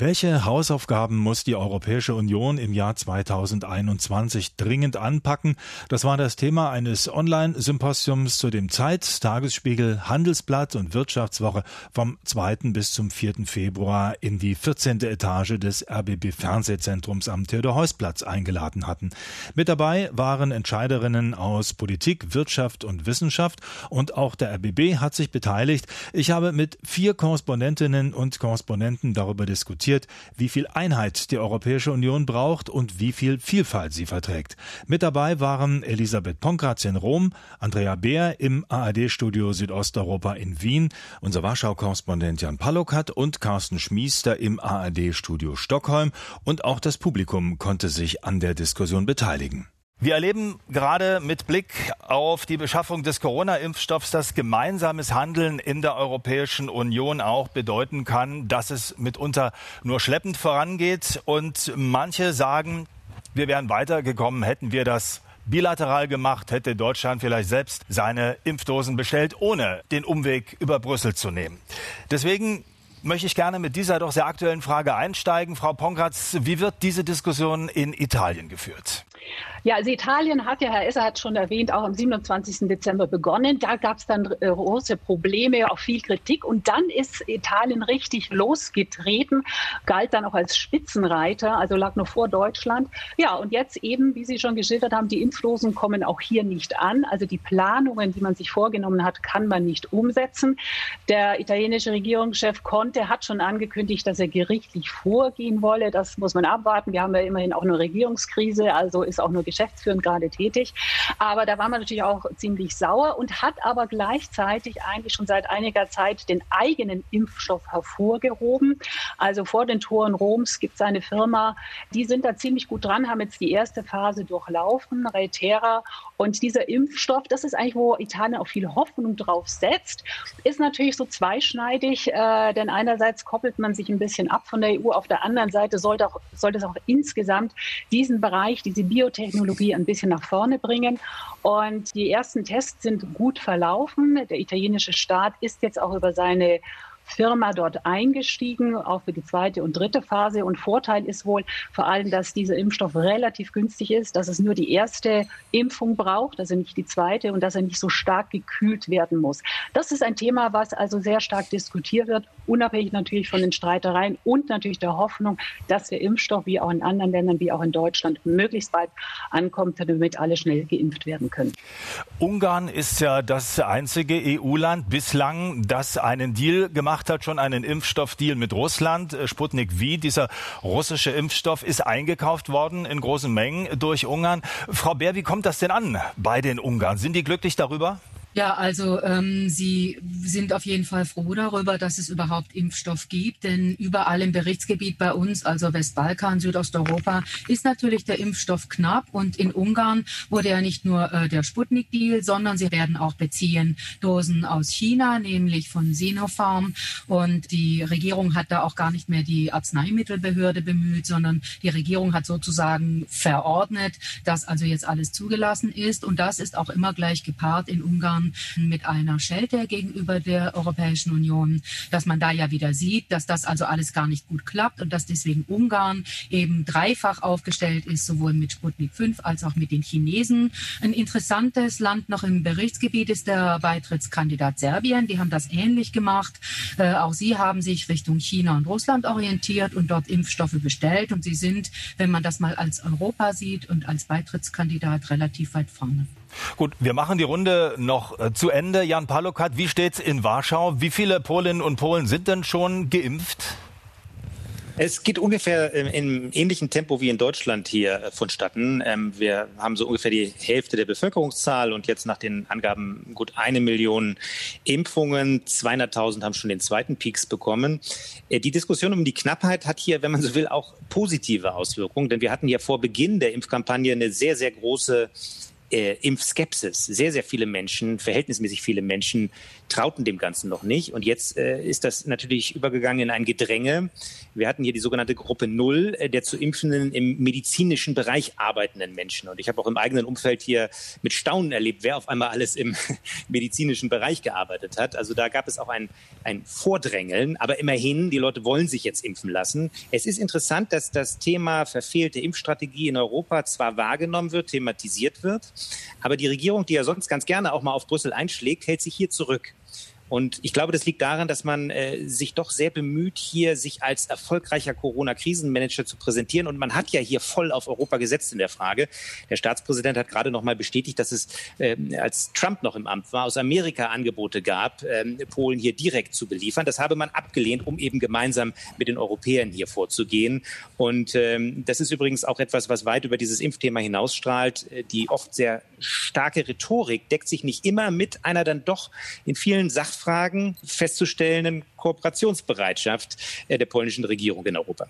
Welche Hausaufgaben muss die Europäische Union im Jahr 2021 dringend anpacken? Das war das Thema eines Online-Symposiums zu dem Zeit, Tagesspiegel, Handelsblatt und Wirtschaftswoche vom 2. bis zum 4. Februar in die 14. Etage des RBB Fernsehzentrums am Theodor-Heuss-Platz eingeladen hatten. Mit dabei waren Entscheiderinnen aus Politik, Wirtschaft und Wissenschaft und auch der RBB hat sich beteiligt. Ich habe mit vier Korrespondentinnen und Korrespondenten darüber diskutiert, diskutiert, wie viel Einheit die Europäische Union braucht und wie viel Vielfalt sie verträgt. Mit dabei waren Elisabeth Ponkratz in Rom, Andrea Beer im ARD-Studio Südosteuropa in Wien, unser Warschau-Korrespondent Jan Palokat und Carsten Schmiester im ARD-Studio Stockholm und auch das Publikum konnte sich an der Diskussion beteiligen. Wir erleben gerade mit Blick auf die Beschaffung des Corona-Impfstoffs, dass gemeinsames Handeln in der Europäischen Union auch bedeuten kann, dass es mitunter nur schleppend vorangeht. Und manche sagen, wir wären weitergekommen, hätten wir das bilateral gemacht, hätte Deutschland vielleicht selbst seine Impfdosen bestellt, ohne den Umweg über Brüssel zu nehmen. Deswegen möchte ich gerne mit dieser doch sehr aktuellen Frage einsteigen. Frau Pongratz, wie wird diese Diskussion in Italien geführt? Ja, also Italien hat ja, Herr Esser hat schon erwähnt, auch am 27. Dezember begonnen. Da gab es dann äh, große Probleme, auch viel Kritik. Und dann ist Italien richtig losgetreten, galt dann auch als Spitzenreiter, also lag noch vor Deutschland. Ja, und jetzt eben, wie Sie schon geschildert haben, die Impfdosen kommen auch hier nicht an. Also die Planungen, die man sich vorgenommen hat, kann man nicht umsetzen. Der italienische Regierungschef Conte hat schon angekündigt, dass er gerichtlich vorgehen wolle. Das muss man abwarten. Wir haben ja immerhin auch eine Regierungskrise, also ist auch nur geschäftsführend gerade tätig. Aber da war man natürlich auch ziemlich sauer und hat aber gleichzeitig eigentlich schon seit einiger Zeit den eigenen Impfstoff hervorgehoben. Also vor den Toren Roms gibt es eine Firma, die sind da ziemlich gut dran, haben jetzt die erste Phase durchlaufen, Reitera. Und dieser Impfstoff, das ist eigentlich, wo Italien auch viel Hoffnung drauf setzt, ist natürlich so zweischneidig, äh, denn einerseits koppelt man sich ein bisschen ab von der EU, auf der anderen Seite sollte, auch, sollte es auch insgesamt diesen Bereich, diese Biotechnologie, Technologie ein bisschen nach vorne bringen. Und die ersten Tests sind gut verlaufen. Der italienische Staat ist jetzt auch über seine Firma dort eingestiegen, auch für die zweite und dritte Phase. Und Vorteil ist wohl vor allem, dass dieser Impfstoff relativ günstig ist, dass es nur die erste Impfung braucht, also nicht die zweite, und dass er nicht so stark gekühlt werden muss. Das ist ein Thema, was also sehr stark diskutiert wird, unabhängig natürlich von den Streitereien und natürlich der Hoffnung, dass der Impfstoff wie auch in anderen Ländern, wie auch in Deutschland, möglichst bald ankommt, damit alle schnell geimpft werden können. Ungarn ist ja das einzige EU-Land bislang, das einen Deal gemacht gemacht hat, schon einen Impfstoffdeal mit Russland. Äh, Sputnik V, dieser russische Impfstoff, ist eingekauft worden in großen Mengen durch Ungarn. Frau Bär, wie kommt das denn an bei den Ungarn? Sind die glücklich darüber? Ja, also ähm, Sie sind auf jeden Fall froh darüber, dass es überhaupt Impfstoff gibt, denn überall im Berichtsgebiet bei uns, also Westbalkan, Südosteuropa, ist natürlich der Impfstoff knapp. Und in Ungarn wurde ja nicht nur äh, der Sputnik-Deal, sondern sie werden auch beziehen Dosen aus China, nämlich von Sinopharm. Und die Regierung hat da auch gar nicht mehr die Arzneimittelbehörde bemüht, sondern die Regierung hat sozusagen verordnet, dass also jetzt alles zugelassen ist. Und das ist auch immer gleich gepaart in Ungarn mit einer Schelte gegenüber der Europäischen Union, dass man da ja wieder sieht, dass das also alles gar nicht gut klappt und dass deswegen Ungarn eben dreifach aufgestellt ist, sowohl mit Sputnik 5 als auch mit den Chinesen. Ein interessantes Land noch im Berichtsgebiet ist der Beitrittskandidat Serbien. Die haben das ähnlich gemacht. Äh, auch sie haben sich Richtung China und Russland orientiert und dort Impfstoffe bestellt. Und sie sind, wenn man das mal als Europa sieht und als Beitrittskandidat, relativ weit vorne. Gut, wir machen die Runde noch äh, zu Ende. Jan Palokat, wie steht's in Warschau? Wie viele Polinnen und Polen sind denn schon geimpft? Es geht ungefähr im ähnlichen Tempo wie in Deutschland hier äh, vonstatten. Ähm, wir haben so ungefähr die Hälfte der Bevölkerungszahl und jetzt nach den Angaben gut eine Million Impfungen. 200.000 haben schon den zweiten Peaks bekommen. Äh, die Diskussion um die Knappheit hat hier, wenn man so will, auch positive Auswirkungen, denn wir hatten ja vor Beginn der Impfkampagne eine sehr, sehr große äh, Impfskepsis. Sehr, sehr viele Menschen, verhältnismäßig viele Menschen trauten dem Ganzen noch nicht. Und jetzt äh, ist das natürlich übergegangen in ein Gedränge. Wir hatten hier die sogenannte Gruppe Null äh, der zu impfenden im medizinischen Bereich arbeitenden Menschen. Und ich habe auch im eigenen Umfeld hier mit Staunen erlebt, wer auf einmal alles im medizinischen Bereich gearbeitet hat. Also da gab es auch ein, ein Vordrängeln. Aber immerhin, die Leute wollen sich jetzt impfen lassen. Es ist interessant, dass das Thema verfehlte Impfstrategie in Europa zwar wahrgenommen wird, thematisiert wird, aber die Regierung, die ja sonst ganz gerne auch mal auf Brüssel einschlägt, hält sich hier zurück. Und ich glaube, das liegt daran, dass man äh, sich doch sehr bemüht, hier sich als erfolgreicher Corona-Krisenmanager zu präsentieren. Und man hat ja hier voll auf Europa gesetzt in der Frage. Der Staatspräsident hat gerade noch mal bestätigt, dass es, äh, als Trump noch im Amt war, aus Amerika Angebote gab, äh, Polen hier direkt zu beliefern. Das habe man abgelehnt, um eben gemeinsam mit den Europäern hier vorzugehen. Und ähm, das ist übrigens auch etwas, was weit über dieses Impfthema hinausstrahlt. Äh, die oft sehr starke Rhetorik deckt sich nicht immer mit einer dann doch in vielen Sach Nachfragen festzustellenden Kooperationsbereitschaft äh, der polnischen Regierung in Europa.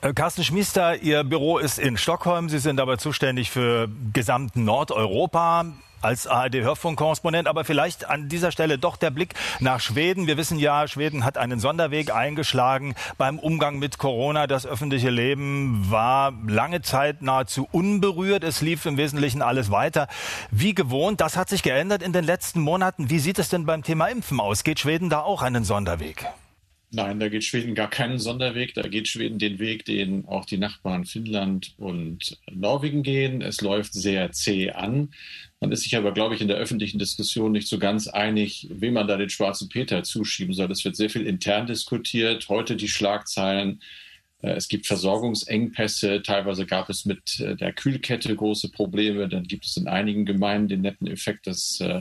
Äh, Carsten Schmiester, Ihr Büro ist in Stockholm. Sie sind aber zuständig für gesamten Nordeuropa als ARD-Hörfunkkorrespondent. Aber vielleicht an dieser Stelle doch der Blick nach Schweden. Wir wissen ja, Schweden hat einen Sonderweg eingeschlagen beim Umgang mit Corona. Das öffentliche Leben war lange Zeit nahezu unberührt. Es lief im Wesentlichen alles weiter wie gewohnt. Das hat sich geändert in den letzten Monaten. Wie sieht es denn beim Thema Impfen aus? Geht Schweden da auch einen Sonderweg? Nein, da geht Schweden gar keinen Sonderweg. Da geht Schweden den Weg, den auch die Nachbarn Finnland und Norwegen gehen. Es läuft sehr zäh an. Man ist sich aber, glaube ich, in der öffentlichen Diskussion nicht so ganz einig, wem man da den schwarzen Peter zuschieben soll. Es wird sehr viel intern diskutiert. Heute die Schlagzeilen. Äh, es gibt Versorgungsengpässe. Teilweise gab es mit äh, der Kühlkette große Probleme. Dann gibt es in einigen Gemeinden den netten Effekt, dass äh,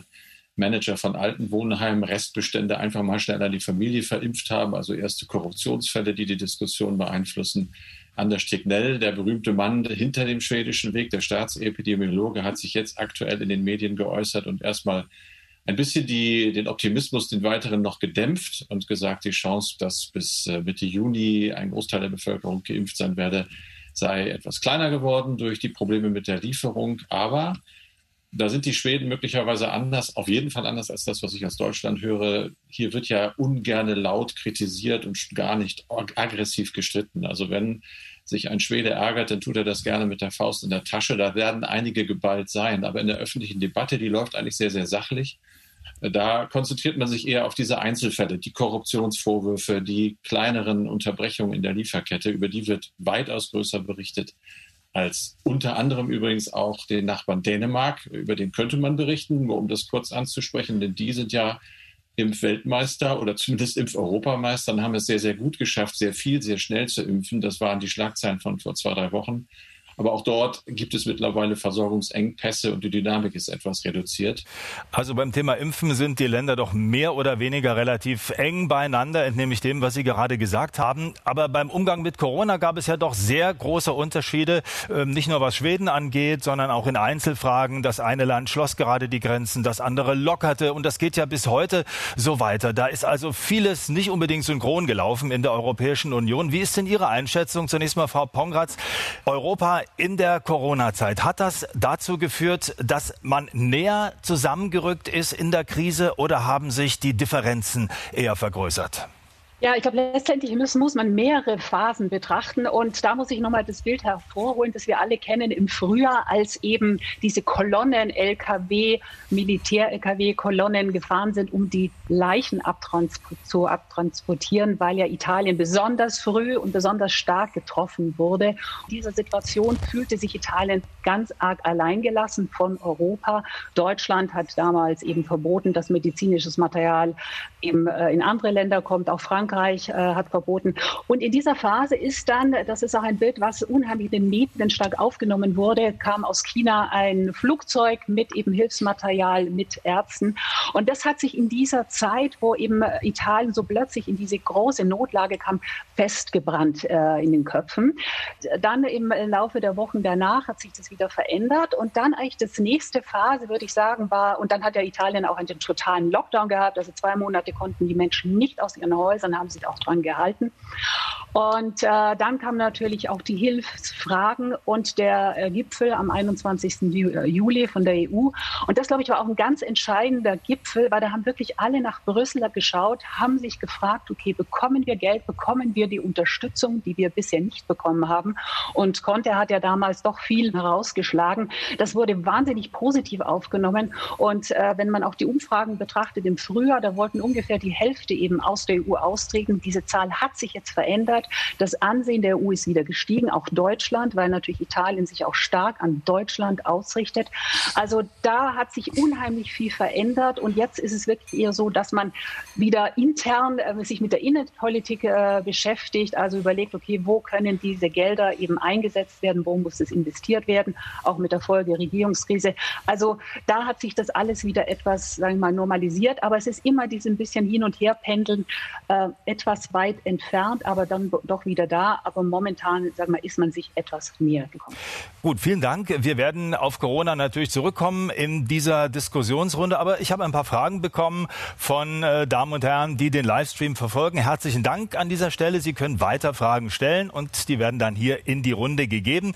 Manager von alten Wohnheimen Restbestände einfach mal schnell an die Familie verimpft haben, also erste Korruptionsfälle, die die Diskussion beeinflussen. Anders Tegnell, der berühmte Mann hinter dem schwedischen Weg, der Staatsepidemiologe, hat sich jetzt aktuell in den Medien geäußert und erstmal ein bisschen die, den Optimismus, den weiteren noch gedämpft und gesagt, die Chance, dass bis äh, Mitte Juni ein Großteil der Bevölkerung geimpft sein werde, sei etwas kleiner geworden durch die Probleme mit der Lieferung. Aber da sind die Schweden möglicherweise anders, auf jeden Fall anders als das, was ich aus Deutschland höre. Hier wird ja ungerne laut kritisiert und gar nicht aggressiv gestritten. Also wenn sich ein Schwede ärgert, dann tut er das gerne mit der Faust in der Tasche. Da werden einige geballt sein. Aber in der öffentlichen Debatte, die läuft eigentlich sehr, sehr sachlich. Da konzentriert man sich eher auf diese Einzelfälle, die Korruptionsvorwürfe, die kleineren Unterbrechungen in der Lieferkette. Über die wird weitaus größer berichtet als unter anderem übrigens auch den Nachbarn Dänemark. Über den könnte man berichten, nur um das kurz anzusprechen, denn die sind ja Impfweltmeister oder zumindest Impfeuropameister und haben es sehr, sehr gut geschafft, sehr viel, sehr schnell zu impfen. Das waren die Schlagzeilen von vor zwei, drei Wochen. Aber auch dort gibt es mittlerweile Versorgungsengpässe und die Dynamik ist etwas reduziert. Also beim Thema Impfen sind die Länder doch mehr oder weniger relativ eng beieinander, entnehme ich dem, was Sie gerade gesagt haben. Aber beim Umgang mit Corona gab es ja doch sehr große Unterschiede, ähm, nicht nur was Schweden angeht, sondern auch in Einzelfragen. Das eine Land schloss gerade die Grenzen, das andere lockerte und das geht ja bis heute so weiter. Da ist also vieles nicht unbedingt synchron gelaufen in der Europäischen Union. Wie ist denn Ihre Einschätzung? Zunächst mal Frau Pongratz. Europa in der Corona-Zeit. Hat das dazu geführt, dass man näher zusammengerückt ist in der Krise oder haben sich die Differenzen eher vergrößert? Ja, ich glaube, letztendlich muss man mehrere Phasen betrachten. Und da muss ich nochmal das Bild hervorholen, das wir alle kennen im Frühjahr, als eben diese Kolonnen, LKW, Militär-LKW-Kolonnen gefahren sind, um die Leichen zu abtransportieren, weil ja Italien besonders früh und besonders stark getroffen wurde. In dieser Situation fühlte sich Italien ganz arg alleingelassen von Europa. Deutschland hat damals eben verboten, dass medizinisches Material eben äh, in andere Länder kommt, auch Frankreich Frankreich äh, hat verboten. Und in dieser Phase ist dann, das ist auch ein Bild, was unheimlich in den Medien stark aufgenommen wurde, kam aus China ein Flugzeug mit eben Hilfsmaterial, mit Ärzten. Und das hat sich in dieser Zeit, wo eben Italien so plötzlich in diese große Notlage kam, festgebrannt äh, in den Köpfen. Dann im Laufe der Wochen danach hat sich das wieder verändert. Und dann eigentlich das nächste Phase, würde ich sagen, war, und dann hat ja Italien auch einen totalen Lockdown gehabt. Also zwei Monate konnten die Menschen nicht aus ihren Häusern Haben sich auch dran gehalten. Und äh, dann kamen natürlich auch die Hilfsfragen und der äh, Gipfel am 21. Äh, Juli von der EU. Und das, glaube ich, war auch ein ganz entscheidender Gipfel, weil da haben wirklich alle nach Brüssel geschaut, haben sich gefragt, okay, bekommen wir Geld, bekommen wir die Unterstützung, die wir bisher nicht bekommen haben. Und Conte hat ja damals doch viel herausgeschlagen. Das wurde wahnsinnig positiv aufgenommen. Und äh, wenn man auch die Umfragen betrachtet im Frühjahr, da wollten ungefähr die Hälfte eben aus der EU austreten. Diese Zahl hat sich jetzt verändert. Das Ansehen der EU ist wieder gestiegen, auch Deutschland, weil natürlich Italien sich auch stark an Deutschland ausrichtet. Also da hat sich unheimlich viel verändert. Und jetzt ist es wirklich eher so, dass man wieder intern äh, sich mit der Innenpolitik äh, beschäftigt, also überlegt, okay, wo können diese Gelder eben eingesetzt werden, wo muss es investiert werden, auch mit der Folge Regierungskrise. Also da hat sich das alles wieder etwas, sagen wir mal, normalisiert, aber es ist immer dieses bisschen hin und her pendeln, äh, etwas weit entfernt, aber dann doch wieder da. Aber momentan, sagen wir, ist man sich etwas näher gekommen. Gut, vielen Dank. Wir werden auf Corona natürlich zurückkommen in dieser Diskussionsrunde. Aber ich habe ein paar Fragen bekommen von äh, Damen und Herren, die den Livestream verfolgen. Herzlichen Dank an dieser Stelle. Sie können weiter Fragen stellen und die werden dann hier in die Runde gegeben.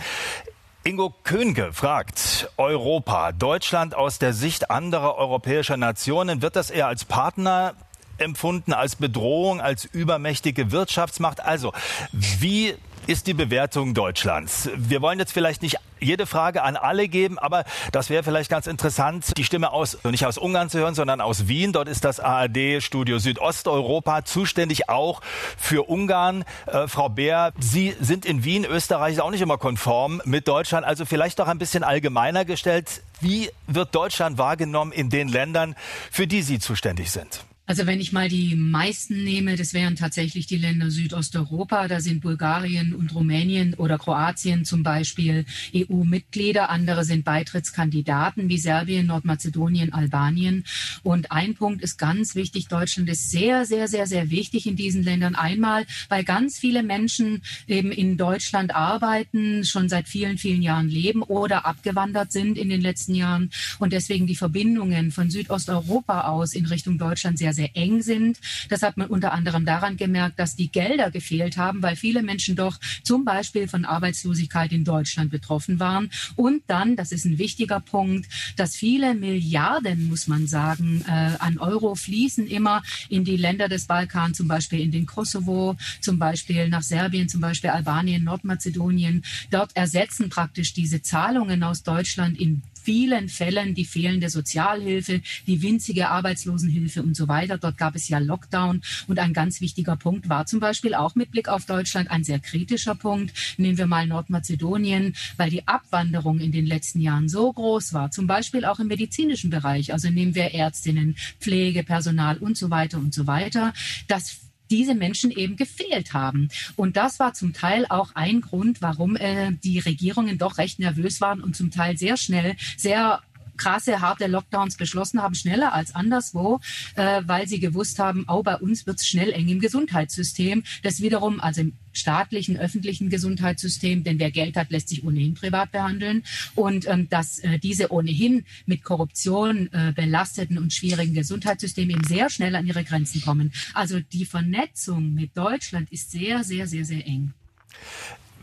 Ingo Könge fragt, Europa, Deutschland aus der Sicht anderer europäischer Nationen, wird das eher als Partner empfunden, als Bedrohung, als übermächtige Wirtschaftsmacht? Also, wie ist die Bewertung Deutschlands? Wir wollen jetzt vielleicht nicht jede Frage an alle geben, aber das wäre vielleicht ganz interessant, die Stimme aus, nicht aus Ungarn zu hören, sondern aus Wien. Dort ist das ARD-Studio Südosteuropa zuständig auch für Ungarn. Äh, Frau Beer, Sie sind in Wien, Österreich ist auch nicht immer konform mit Deutschland, also vielleicht doch ein bisschen allgemeiner gestellt. Wie wird Deutschland wahrgenommen in den Ländern, für die Sie zuständig sind? Also wenn ich mal die meisten nehme, das wären tatsächlich die Länder Südosteuropa. Da sind Bulgarien und Rumänien oder Kroatien zum Beispiel EU-Mitglieder. Andere sind Beitrittskandidaten wie Serbien, Nordmazedonien, Albanien. Und ein Punkt ist ganz wichtig. Deutschland ist sehr, sehr, sehr, sehr wichtig in diesen Ländern. Einmal, weil ganz viele Menschen eben in Deutschland arbeiten, schon seit vielen, vielen Jahren leben oder abgewandert sind in den letzten Jahren und deswegen die Verbindungen von Südosteuropa aus in Richtung Deutschland sehr, sehr sehr eng sind. Das hat man unter anderem daran gemerkt, dass die Gelder gefehlt haben, weil viele Menschen doch zum Beispiel von Arbeitslosigkeit in Deutschland betroffen waren. Und dann, das ist ein wichtiger Punkt, dass viele Milliarden, muss man sagen, äh, an Euro fließen immer in die Länder des Balkans, zum Beispiel in den Kosovo, zum Beispiel nach Serbien, zum Beispiel Albanien, Nordmazedonien. Dort ersetzen praktisch diese Zahlungen aus Deutschland in vielen Fällen die fehlende Sozialhilfe, die winzige Arbeitslosenhilfe und so weiter. Dort gab es ja Lockdown. Und ein ganz wichtiger Punkt war zum Beispiel auch mit Blick auf Deutschland ein sehr kritischer Punkt. Nehmen wir mal Nordmazedonien, weil die Abwanderung in den letzten Jahren so groß war, zum Beispiel auch im medizinischen Bereich. Also nehmen wir Ärztinnen, Pflegepersonal und so weiter und so weiter. Das diese Menschen eben gefehlt haben. Und das war zum Teil auch ein Grund, warum äh, die Regierungen doch recht nervös waren und zum Teil sehr schnell, sehr krasse, harte Lockdowns beschlossen haben, schneller als anderswo, äh, weil sie gewusst haben, auch bei uns wird es schnell eng im Gesundheitssystem. Das wiederum, also im staatlichen, öffentlichen Gesundheitssystem, denn wer Geld hat, lässt sich ohnehin privat behandeln. Und ähm, dass äh, diese ohnehin mit Korruption äh, belasteten und schwierigen Gesundheitssystemen eben sehr schnell an ihre Grenzen kommen. Also die Vernetzung mit Deutschland ist sehr, sehr, sehr, sehr eng.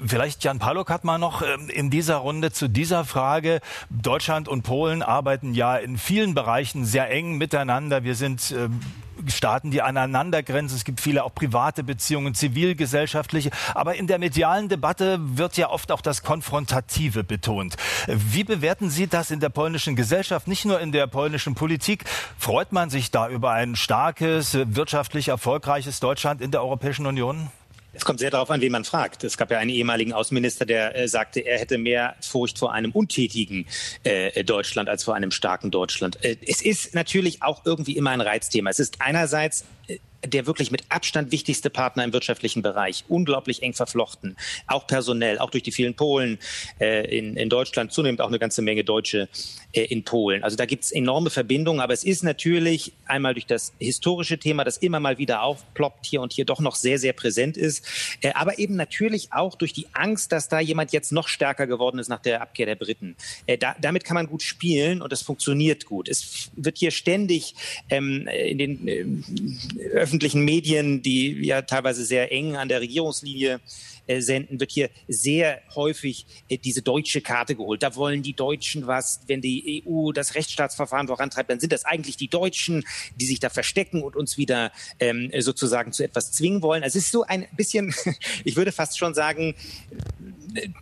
Vielleicht Jan Paluk hat mal noch ähm, in dieser Runde zu dieser Frage. Deutschland und Polen arbeiten ja in vielen Bereichen sehr eng miteinander. Wir sind ähm, Staaten, die aneinander grenzen. Es gibt viele auch private Beziehungen, zivilgesellschaftliche. Aber in der medialen Debatte wird ja oft auch das Konfrontative betont. Wie bewerten Sie das in der polnischen Gesellschaft, nicht nur in der polnischen Politik? Freut man sich da über ein starkes, wirtschaftlich erfolgreiches Deutschland in der Europäischen Union? Es kommt sehr darauf an, wen man fragt. Es gab ja einen ehemaligen Außenminister, der äh, sagte, er hätte mehr Furcht vor einem untätigen äh, Deutschland als vor einem starken Deutschland. Äh, es ist natürlich auch irgendwie immer ein Reizthema. Es ist einerseits äh, der wirklich mit Abstand wichtigste Partner im wirtschaftlichen Bereich, unglaublich eng verflochten, auch personell, auch durch die vielen Polen äh, in, in Deutschland, zunehmend auch eine ganze Menge Deutsche äh, in Polen. Also da gibt es enorme Verbindungen, aber es ist natürlich einmal durch das historische Thema, das immer mal wieder aufploppt hier und hier doch noch sehr, sehr präsent ist, äh, aber eben natürlich auch durch die Angst, dass da jemand jetzt noch stärker geworden ist nach der Abkehr der Briten. Äh, da, damit kann man gut spielen und das funktioniert gut. Es wird hier ständig ähm, in den äh, öffentlichen Medien, die ja teilweise sehr eng an der Regierungslinie senden, wird hier sehr häufig äh, diese deutsche Karte geholt. Da wollen die Deutschen was. Wenn die EU das Rechtsstaatsverfahren vorantreibt, dann sind das eigentlich die Deutschen, die sich da verstecken und uns wieder ähm, sozusagen zu etwas zwingen wollen. Also es ist so ein bisschen, ich würde fast schon sagen,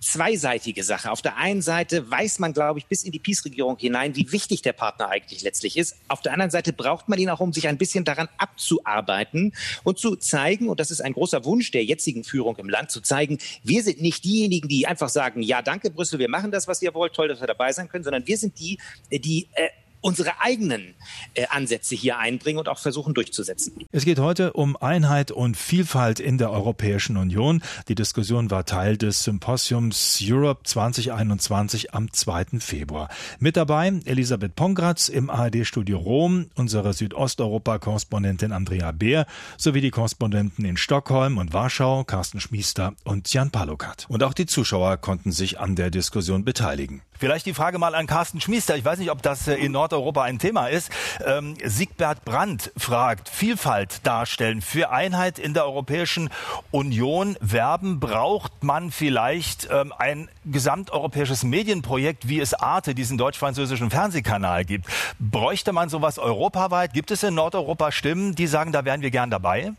zweiseitige Sache. Auf der einen Seite weiß man, glaube ich, bis in die Peace-Regierung hinein, wie wichtig der Partner eigentlich letztlich ist. Auf der anderen Seite braucht man ihn auch, um sich ein bisschen daran abzuarbeiten und zu zeigen, und das ist ein großer Wunsch der jetzigen Führung im Land, zu zeigen, wir sind nicht diejenigen, die einfach sagen, ja, danke Brüssel, wir machen das, was ihr wollt, toll, dass wir dabei sein können, sondern wir sind die, die äh, unsere eigenen äh, Ansätze hier einbringen und auch versuchen durchzusetzen. Es geht heute um Einheit und Vielfalt in der Europäischen Union. Die Diskussion war Teil des Symposiums Europe 2021 am 2. Februar. Mit dabei Elisabeth Pongratz im ARD-Studio Rom, unsere Südosteuropa-Korrespondentin Andrea Beer sowie die Korrespondenten in Stockholm und Warschau, Carsten Schmiester und Jan Palokat. Und auch die Zuschauer konnten sich an der Diskussion beteiligen. Vielleicht die Frage mal an Carsten Schmiester. Ich weiß nicht, ob das äh, in Nordeuropa ein Thema ist. Ähm, Siegbert Brandt fragt, Vielfalt darstellen, für Einheit in der Europäischen Union werben, braucht man vielleicht ähm, ein gesamteuropäisches Medienprojekt, wie es Arte, diesen deutsch-französischen Fernsehkanal gibt. Bräuchte man sowas europaweit? Gibt es in Nordeuropa Stimmen, die sagen, da wären wir gern dabei?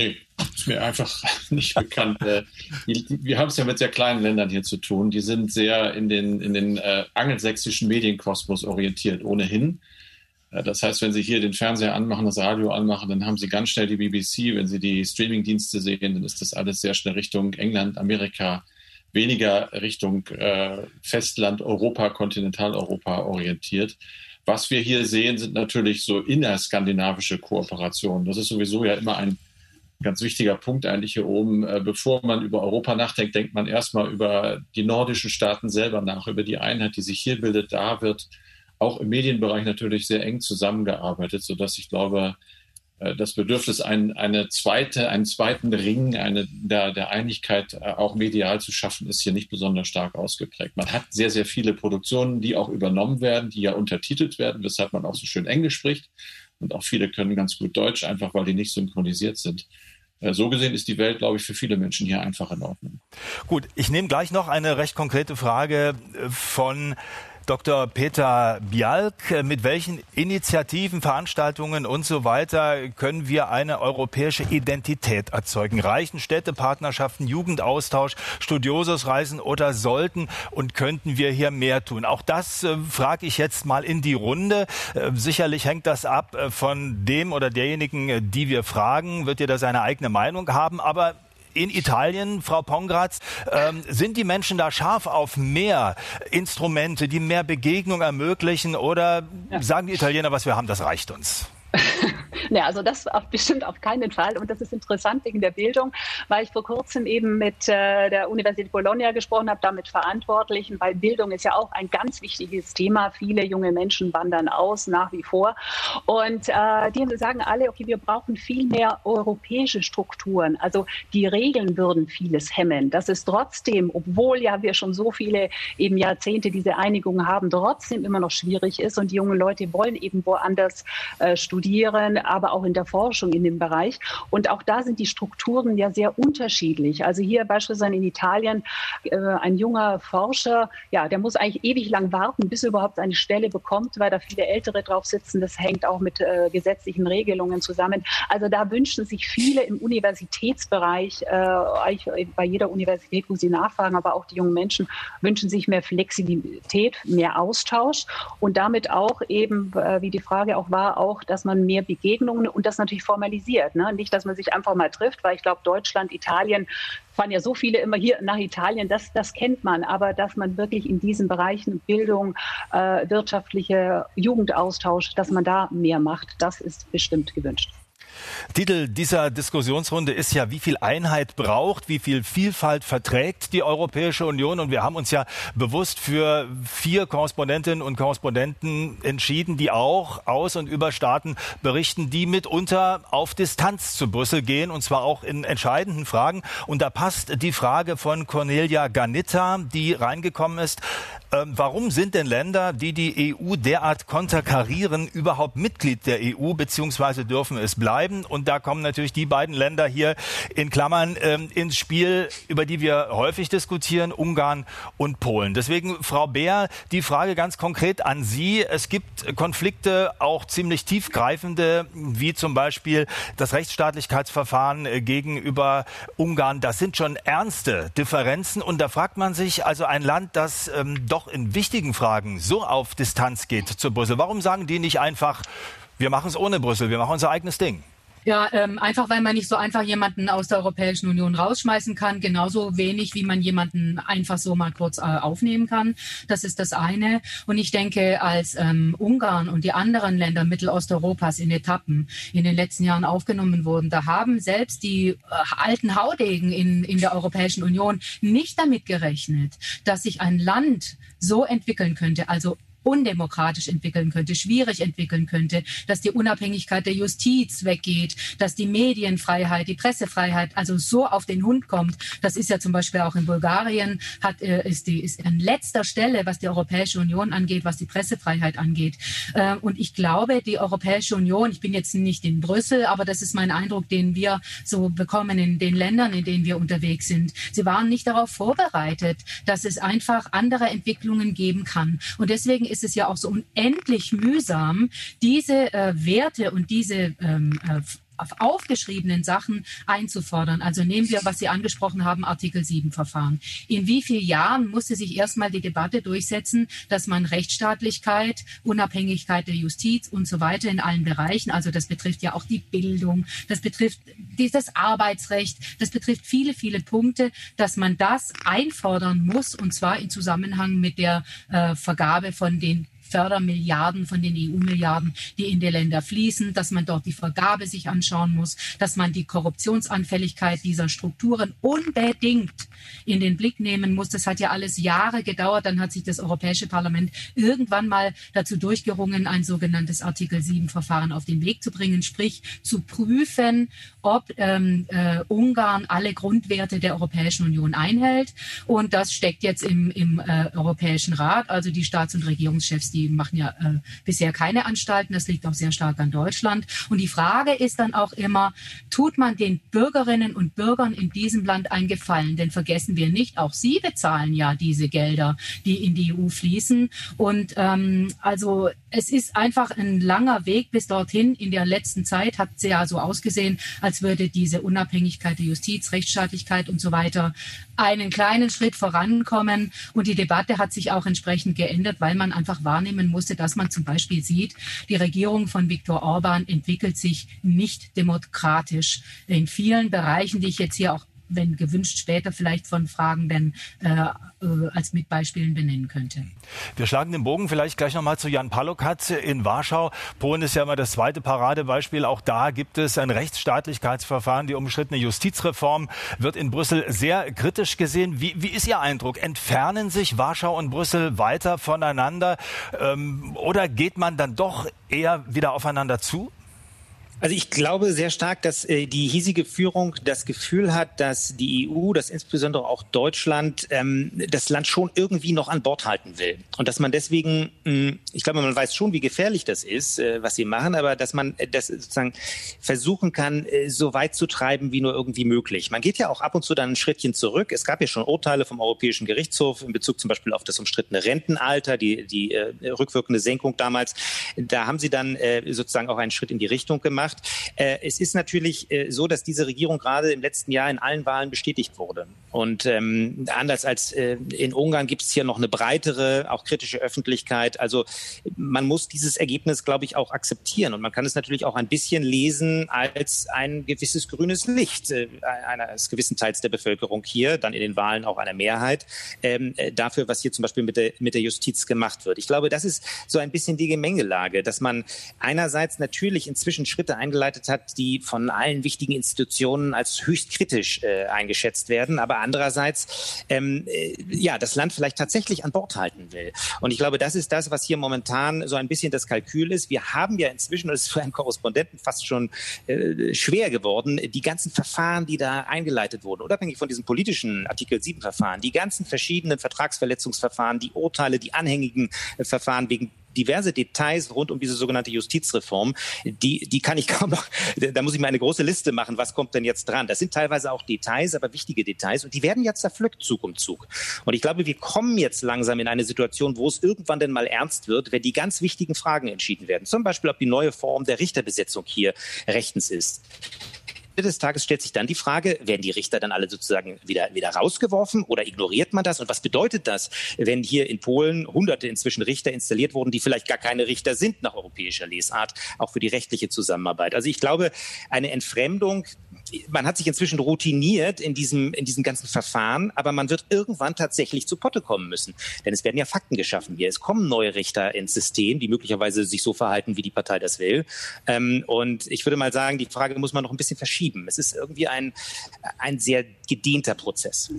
Nee, ist mir einfach nicht bekannt. Äh, wir haben es ja mit sehr kleinen Ländern hier zu tun. Die sind sehr in den, in den äh, angelsächsischen Medienkosmos orientiert, ohnehin. Äh, das heißt, wenn Sie hier den Fernseher anmachen, das Radio anmachen, dann haben Sie ganz schnell die BBC. Wenn Sie die Streamingdienste sehen, dann ist das alles sehr schnell Richtung England, Amerika, weniger Richtung äh, Festland, Europa, Kontinentaleuropa orientiert. Was wir hier sehen, sind natürlich so innerskandinavische Kooperationen. Das ist sowieso ja immer ein ganz wichtiger Punkt eigentlich hier oben. Äh, bevor man über Europa nachdenkt, denkt man erstmal über die nordischen Staaten selber nach, über die Einheit, die sich hier bildet. Da wird auch im Medienbereich natürlich sehr eng zusammengearbeitet, sodass ich glaube, äh, das Bedürfnis, ein, eine zweite, einen zweiten Ring eine, der, der Einigkeit äh, auch medial zu schaffen, ist hier nicht besonders stark ausgeprägt. Man hat sehr, sehr viele Produktionen, die auch übernommen werden, die ja untertitelt werden, weshalb man auch so schön Englisch spricht. Und auch viele können ganz gut Deutsch, einfach weil die nicht synchronisiert sind. Äh, so gesehen ist die Welt, glaube ich, für viele Menschen hier einfach in Ordnung. Gut, ich nehme gleich noch eine recht konkrete Frage äh, von Dr. Peter Bialk, mit welchen Initiativen, Veranstaltungen und so weiter können wir eine europäische Identität erzeugen? Reichen Städtepartnerschaften, Jugendaustausch, Studiosusreisen oder sollten und könnten wir hier mehr tun? Auch das äh, frage ich jetzt mal in die Runde. Äh, sicherlich hängt das ab äh, von dem oder derjenigen, äh, die wir fragen, wird jeder seine eigene Meinung haben, aber in Italien, Frau Pongratz, ähm, sind die Menschen da scharf auf mehr Instrumente, die mehr Begegnung ermöglichen oder ja. sagen die Italiener, was wir haben, das reicht uns? Ja, also das auf, bestimmt auf keinen Fall. Und das ist interessant wegen der Bildung, weil ich vor kurzem eben mit äh, der Universität Bologna gesprochen habe, damit Verantwortlichen, weil Bildung ist ja auch ein ganz wichtiges Thema. Viele junge Menschen wandern aus nach wie vor. Und äh, die sagen alle, okay, wir brauchen viel mehr europäische Strukturen. Also die Regeln würden vieles hemmen. Das ist trotzdem, obwohl ja wir schon so viele eben Jahrzehnte diese Einigung haben, trotzdem immer noch schwierig ist. Und die jungen Leute wollen eben woanders äh, studieren, aber auch in der Forschung in dem Bereich. Und auch da sind die Strukturen ja sehr unterschiedlich. Also hier beispielsweise in Italien äh, ein junger Forscher, ja, der muss eigentlich ewig lang warten, bis er überhaupt eine Stelle bekommt, weil da viele Ältere drauf sitzen. Das hängt auch mit äh, gesetzlichen Regelungen zusammen. Also da wünschen sich viele im Universitätsbereich, äh, bei jeder Universität, wo sie nachfragen, aber auch die jungen Menschen wünschen sich mehr Flexibilität, mehr Austausch und damit auch eben, äh, wie die Frage auch war, auch, dass man mehr Begegnungen Begegnungen und das natürlich formalisiert. Ne? Nicht, dass man sich einfach mal trifft, weil ich glaube, Deutschland, Italien fahren ja so viele immer hier nach Italien, das, das kennt man, aber dass man wirklich in diesen Bereichen Bildung, äh, wirtschaftliche Jugendaustausch, dass man da mehr macht, das ist bestimmt gewünscht. Titel dieser Diskussionsrunde ist ja, wie viel Einheit braucht, wie viel Vielfalt verträgt die Europäische Union. Und wir haben uns ja bewusst für vier Korrespondentinnen und Korrespondenten entschieden, die auch aus und über Staaten berichten, die mitunter auf Distanz zu Brüssel gehen, und zwar auch in entscheidenden Fragen. Und da passt die Frage von Cornelia Ganitta, die reingekommen ist. Ähm, warum sind denn Länder, die die EU derart konterkarieren, überhaupt Mitglied der EU, beziehungsweise dürfen es bleiben? Bleiben. Und da kommen natürlich die beiden Länder hier in Klammern ähm, ins Spiel, über die wir häufig diskutieren, Ungarn und Polen. Deswegen, Frau Beer, die Frage ganz konkret an Sie. Es gibt Konflikte, auch ziemlich tiefgreifende, wie zum Beispiel das Rechtsstaatlichkeitsverfahren äh, gegenüber Ungarn. Das sind schon ernste Differenzen. Und da fragt man sich, also ein Land, das ähm, doch in wichtigen Fragen so auf Distanz geht zu Brüssel, warum sagen die nicht einfach, wir machen es ohne Brüssel, wir machen unser eigenes Ding? Ja, ähm, einfach weil man nicht so einfach jemanden aus der Europäischen Union rausschmeißen kann, genauso wenig wie man jemanden einfach so mal kurz äh, aufnehmen kann. Das ist das eine. Und ich denke, als ähm, Ungarn und die anderen Länder Mittelosteuropas in Etappen in den letzten Jahren aufgenommen wurden, da haben selbst die äh, alten Haudegen in, in der Europäischen Union nicht damit gerechnet, dass sich ein Land so entwickeln könnte, also undemokratisch entwickeln könnte, schwierig entwickeln könnte, dass die Unabhängigkeit der Justiz weggeht, dass die Medienfreiheit, die Pressefreiheit also so auf den Hund kommt. Das ist ja zum Beispiel auch in Bulgarien, hat, äh, ist, die, ist an letzter Stelle, was die Europäische Union angeht, was die Pressefreiheit angeht. Äh, und ich glaube, die Europäische Union, ich bin jetzt nicht in Brüssel, aber das ist mein Eindruck, den wir so bekommen in den Ländern, in denen wir unterwegs sind. Sie waren nicht darauf vorbereitet, dass es einfach andere Entwicklungen geben kann. Und deswegen ist es ja auch so unendlich mühsam, diese äh, Werte und diese ähm, äh, aufgeschriebenen Sachen einzufordern. Also nehmen wir, was Sie angesprochen haben, Artikel 7 Verfahren. In wie vielen Jahren musste sich erstmal die Debatte durchsetzen, dass man Rechtsstaatlichkeit, Unabhängigkeit der Justiz und so weiter in allen Bereichen, also das betrifft ja auch die Bildung, das betrifft das Arbeitsrecht, das betrifft viele, viele Punkte, dass man das einfordern muss und zwar in Zusammenhang mit der äh, Vergabe von den Fördermilliarden von den EU-Milliarden, die in die Länder fließen, dass man dort die Vergabe sich anschauen muss, dass man die Korruptionsanfälligkeit dieser Strukturen unbedingt in den Blick nehmen muss. Das hat ja alles Jahre gedauert. Dann hat sich das Europäische Parlament irgendwann mal dazu durchgerungen, ein sogenanntes Artikel 7 Verfahren auf den Weg zu bringen, sprich zu prüfen, ob ähm, äh, Ungarn alle Grundwerte der Europäischen Union einhält. Und das steckt jetzt im, im äh, Europäischen Rat. Also die Staats- und Regierungschefs, die machen ja äh, bisher keine Anstalten. Das liegt auch sehr stark an Deutschland. Und die Frage ist dann auch immer, tut man den Bürgerinnen und Bürgern in diesem Land einen Gefallen? Denn vergessen wir nicht, auch sie bezahlen ja diese Gelder, die in die EU fließen. Und ähm, also es ist einfach ein langer Weg bis dorthin. In der letzten Zeit hat es ja so ausgesehen, als würde diese Unabhängigkeit der Justiz, Rechtsstaatlichkeit und so weiter einen kleinen Schritt vorankommen. Und die Debatte hat sich auch entsprechend geändert, weil man einfach wahrnehmen musste, dass man zum Beispiel sieht, die Regierung von Viktor Orban entwickelt sich nicht demokratisch. In vielen Bereichen, die ich jetzt hier auch wenn gewünscht, später vielleicht von Fragen dann äh, äh, als Mitbeispielen benennen könnte. Wir schlagen den Bogen vielleicht gleich nochmal zu Jan Palokat in Warschau. Polen ist ja immer das zweite Paradebeispiel. Auch da gibt es ein Rechtsstaatlichkeitsverfahren. Die umstrittene Justizreform wird in Brüssel sehr kritisch gesehen. Wie, wie ist Ihr Eindruck? Entfernen sich Warschau und Brüssel weiter voneinander ähm, oder geht man dann doch eher wieder aufeinander zu? Also ich glaube sehr stark, dass äh, die hiesige Führung das Gefühl hat, dass die EU, dass insbesondere auch Deutschland ähm, das Land schon irgendwie noch an Bord halten will. Und dass man deswegen, mh, hm, ich glaube, man weiß schon, wie gefährlich das ist, äh, was sie machen, aber dass man äh, das sozusagen versuchen kann, äh, so weit zu treiben, wie nur irgendwie möglich. Man geht ja auch ab und zu dann ein Schrittchen zurück. Es gab ja schon Urteile vom Europäischen Gerichtshof in Bezug zum Beispiel auf das umstrittene Rentenalter, die, die äh, rückwirkende Senkung damals. Da haben sie dann äh, sozusagen auch einen Schritt in die Richtung gemacht gemacht. Äh, es ist natürlich äh, so, dass diese Regierung gerade im letzten Jahr in allen Wahlen bestätigt wurde. Und ähm, anders als äh, in Ungarn gibt es hier noch eine breitere, auch kritische Öffentlichkeit. Also man muss dieses Ergebnis, glaube ich, auch akzeptieren. Und man kann es natürlich auch ein bisschen lesen als ein gewisses grünes Licht äh, eines gewissen Teils der Bevölkerung hier, dann in den Wahlen auch einer Mehrheit, ähm, äh, dafür, was hier zum Beispiel mit der, mit der Justiz gemacht wird. Ich glaube, das ist so ein bisschen die Gemengelage, dass man einerseits natürlich inzwischen Schritte eingeleitet hat, die von allen wichtigen Institutionen als höchst kritisch äh, eingeschätzt werden, aber andererseits ähm, äh, ja das Land vielleicht tatsächlich an Bord halten will. Und ich glaube, das ist das, was hier momentan so ein bisschen das Kalkül ist. Wir haben ja inzwischen, das ist für einen Korrespondenten fast schon äh, schwer geworden, die ganzen Verfahren, die da eingeleitet wurden, unabhängig von diesen politischen Artikel 7 Verfahren, die ganzen verschiedenen Vertragsverletzungsverfahren, die Urteile, die anhängigen äh, Verfahren wegen diverse Details rund um diese sogenannte Justizreform, die, die kann ich kaum noch, da muss ich mir eine große Liste machen, was kommt denn jetzt dran? Das sind teilweise auch Details, aber wichtige Details und die werden jetzt zerpflückt Zug um Zug. Und ich glaube, wir kommen jetzt langsam in eine Situation, wo es irgendwann denn mal ernst wird, wenn die ganz wichtigen Fragen entschieden werden. Zum Beispiel, ob die neue Form der Richterbesetzung hier rechtens ist. Ende des Tages stellt sich dann die Frage, werden die Richter dann alle sozusagen wieder, wieder rausgeworfen oder ignoriert man das? Und was bedeutet das, wenn hier in Polen hunderte inzwischen Richter installiert wurden, die vielleicht gar keine Richter sind nach europäischer Lesart, auch für die rechtliche Zusammenarbeit? Also ich glaube, eine Entfremdung, man hat sich inzwischen routiniert in diesem, in diesem ganzen Verfahren, aber man wird irgendwann tatsächlich zu Potte kommen müssen. Denn es werden ja Fakten geschaffen hier. Es kommen neue Richter ins System, die möglicherweise sich so verhalten, wie die Partei das will. Ähm, und ich würde mal sagen, die Frage muss man noch ein bisschen verschieben. Es ist irgendwie ein, ein sehr gedehnter Prozess.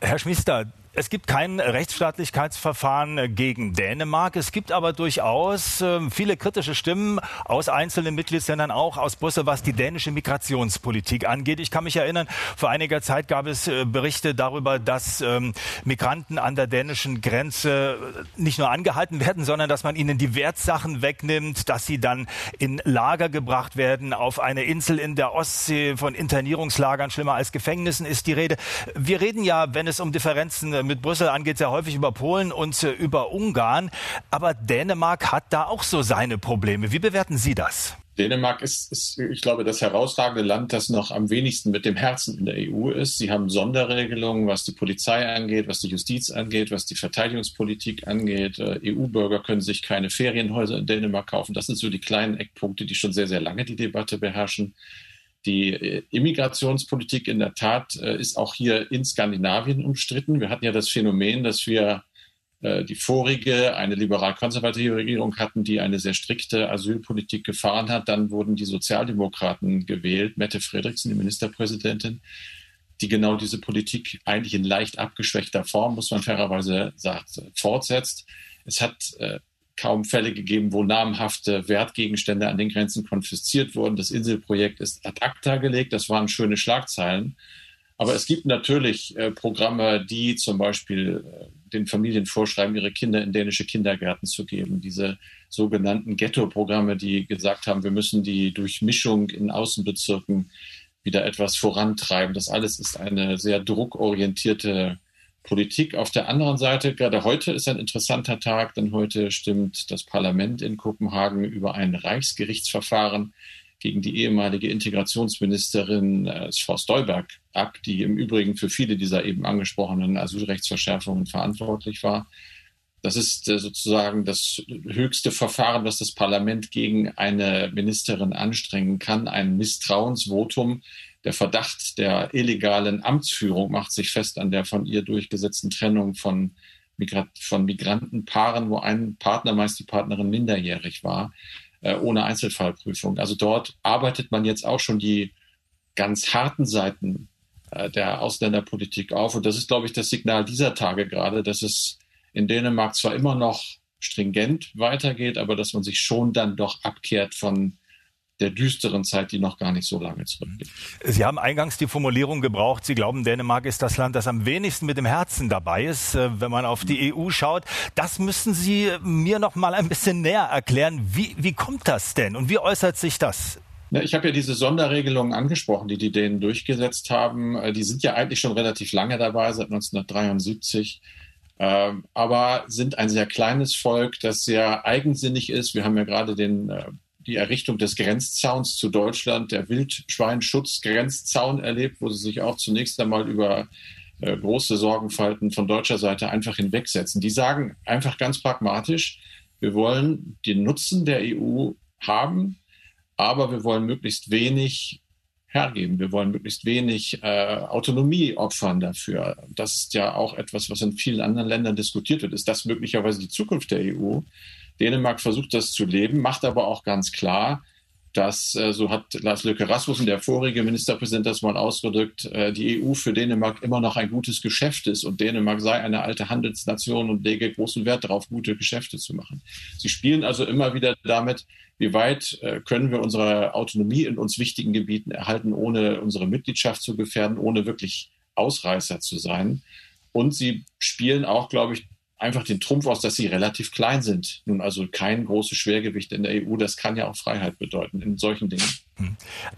Herr Schmiester, es gibt kein Rechtsstaatlichkeitsverfahren gegen Dänemark. Es gibt aber durchaus ähm, viele kritische Stimmen aus einzelnen Mitgliedsländern, auch aus Brüssel, was die dänische Migrationspolitik angeht. Ich kann mich erinnern, vor einiger Zeit gab es äh, Berichte darüber, dass ähm, Migranten an der dänischen Grenze äh, nicht nur angehalten werden, sondern dass man ihnen die Wertsachen wegnimmt, dass sie dann in Lager gebracht werden, auf eine Insel in der Ostsee. Von Internierungslagern schlimmer als Gefängnissen ist die Rede. Wir reden ja, wenn es um Differenzen äh, mit Brüssel angeht, sehr häufig über Polen und äh, über Ungarn. Aber Dänemark hat da auch so seine Probleme. Wie bewerten Sie das? Dänemark ist, ist, ich glaube, das herausragende Land, das noch am wenigsten mit dem Herzen in der EU ist. Sie haben Sonderregelungen, was die Polizei angeht, was die Justiz angeht, was die Verteidigungspolitik angeht. Äh, EU-Bürger können sich keine Ferienhäuser in Dänemark kaufen. Das sind so die kleinen Eckpunkte, die schon sehr, sehr lange die Debatte beherrschen. Die äh, Immigrationspolitik in der Tat äh, ist auch hier in Skandinavien umstritten. Wir hatten ja das Phänomen, dass wir äh, die vorige, eine liberal-konservative Regierung hatten, die eine sehr strikte Asylpolitik gefahren hat. Dann wurden die Sozialdemokraten gewählt, Mette Frederiksen, die Ministerpräsidentin, die genau diese Politik eigentlich in leicht abgeschwächter Form, muss man fairerweise sagen, fortsetzt. Es hat kaum Fälle gegeben, wo namhafte Wertgegenstände an den Grenzen konfisziert wurden. Das Inselprojekt ist ad acta gelegt. Das waren schöne Schlagzeilen. Aber es gibt natürlich äh, Programme, die zum Beispiel äh, den Familien vorschreiben, ihre Kinder in dänische Kindergärten zu geben. Diese sogenannten Ghetto-Programme, die gesagt haben, wir müssen die Durchmischung in Außenbezirken wieder etwas vorantreiben. Das alles ist eine sehr druckorientierte Politik. Auf der anderen Seite, gerade heute ist ein interessanter Tag, denn heute stimmt das Parlament in Kopenhagen über ein Reichsgerichtsverfahren gegen die ehemalige Integrationsministerin äh, Frau Stolberg ab, die im Übrigen für viele dieser eben angesprochenen Asylrechtsverschärfungen verantwortlich war. Das ist äh, sozusagen das höchste Verfahren, was das Parlament gegen eine Ministerin anstrengen kann, ein Misstrauensvotum der Verdacht der illegalen Amtsführung macht sich fest an der von ihr durchgesetzten Trennung von, Migrat von Migrantenpaaren, wo ein Partner, meist die Partnerin, minderjährig war, äh, ohne Einzelfallprüfung. Also dort arbeitet man jetzt auch schon die ganz harten Seiten äh, der Ausländerpolitik auf. Und das ist, glaube ich, das Signal dieser Tage gerade, dass es in Dänemark zwar immer noch stringent weitergeht, aber dass man sich schon dann doch abkehrt von der düsteren Zeit, die noch gar nicht so lange zurückgeht. Sie haben eingangs die Formulierung gebraucht, Sie glauben, Dänemark ist das Land, das am wenigsten mit dem Herzen dabei ist, äh, wenn man auf die EU schaut. Das müssen Sie mir noch mal ein bisschen näher erklären. Wie, wie kommt das denn und wie äußert sich das? Ich habe ja diese Sonderregelungen angesprochen, die die Dänen durchgesetzt haben. Äh, die sind ja eigentlich schon relativ lange dabei, seit 1973 ähm, aber sind ein sehr kleines Volk, das sehr eigensinnig ist. Wir haben ja gerade den äh, die Errichtung des Grenzzauns zu Deutschland, der Wildschweinschutzgrenzzaun erlebt, wo sie sich auch zunächst einmal über äh, große Sorgenfalten von deutscher Seite einfach hinwegsetzen. Die sagen einfach ganz pragmatisch, wir wollen den Nutzen der EU haben, aber wir wollen möglichst wenig hergeben. Wir wollen möglichst wenig äh, Autonomie opfern dafür. Das ist ja auch etwas, was in vielen anderen Ländern diskutiert wird. Ist das möglicherweise die Zukunft der EU? Dänemark versucht das zu leben, macht aber auch ganz klar, dass, äh, so hat Lars Löke Rasmussen, der vorige Ministerpräsident, das mal ausgedrückt, äh, die EU für Dänemark immer noch ein gutes Geschäft ist und Dänemark sei eine alte Handelsnation und lege großen Wert darauf, gute Geschäfte zu machen. Sie spielen also immer wieder damit, wie weit äh, können wir unsere Autonomie in uns wichtigen Gebieten erhalten, ohne unsere Mitgliedschaft zu gefährden, ohne wirklich Ausreißer zu sein. Und sie spielen auch, glaube ich, einfach den Trumpf aus, dass sie relativ klein sind. Nun also kein großes Schwergewicht in der EU, das kann ja auch Freiheit bedeuten in solchen Dingen. Hm.